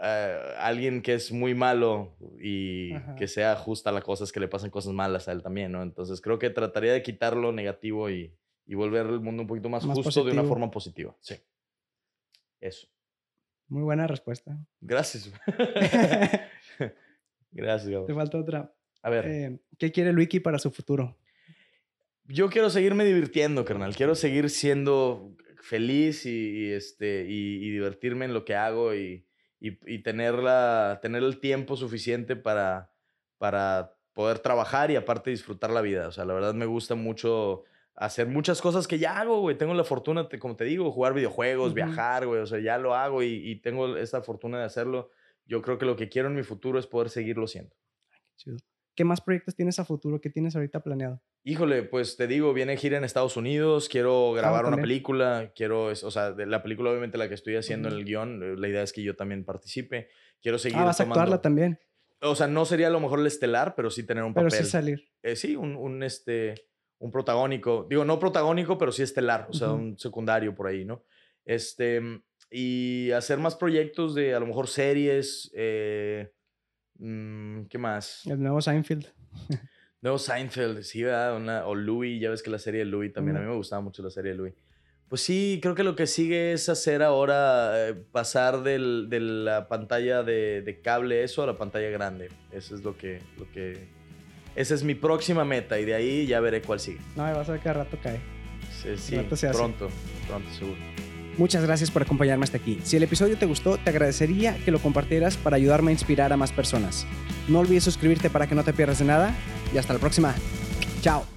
eh, alguien que es muy malo y Ajá. que sea justa la cosa es que le pasan cosas malas a él también, ¿no? Entonces creo que trataría de quitar lo negativo y, y volver el mundo un poquito más, Más justo de una positivo. forma positiva. Sí. Eso. Muy buena respuesta. Gracias. Gracias, Gabo. Te falta otra. A ver. Eh, ¿Qué quiere Luiki para su futuro? Yo quiero seguirme divirtiendo, carnal. Quiero seguir siendo feliz y, y, este, y, y divertirme en lo que hago y, y, tener, la, tener el tiempo suficiente para, para poder trabajar y aparte disfrutar la vida. O sea, la verdad me gusta mucho hacer muchas cosas que ya hago, güey. Tengo la fortuna, te- como te digo, jugar videojuegos, viajar, güey. O sea, ya lo hago y, y tengo esta fortuna de hacerlo. Yo creo que lo que quiero en mi futuro es poder seguirlo siendo. Chido. ¿Qué más proyectos tienes a futuro? ¿Qué tienes ahorita planeado? Híjole, pues te digo, viene gira en Estados Unidos, quiero grabar una película, quiero, o sea, de la película obviamente la que estoy haciendo en el guion, eh, la idea es que yo también participe, quiero seguir Ah, vas a actuarla también, O sea, no sería a lo mejor el estelar, pero sí tener un pero papel. sí salir. Eh, sí, un, un, este, un protagónico, digo, no protagónico, pero sí estelar, o sea, un secundario por ahí, ¿no? Este, y hacer más proyectos de a lo mejor series, eh, mm, ¿qué más? El nuevo Seinfeld. Nuevo Seinfeld, sí, ¿verdad? Una- o Louis, ya ves que la serie de Louis también, a mí me gustaba mucho la serie de Louis. Pues sí, creo que lo que sigue es hacer ahora, eh, pasar del- de la pantalla de, de cable eso a la pantalla grande. Eso es lo que, lo que... Esa es mi próxima meta y de ahí ya veré cuál sigue. No, vas a ver que al rato cae. Sí, sí, rato pronto, pronto seguro. Muchas gracias por acompañarme hasta aquí. Si el episodio te gustó, te agradecería que lo compartieras para ayudarme a inspirar a más personas. No olvides suscribirte para que no te pierdas de nada y hasta la próxima. Chao.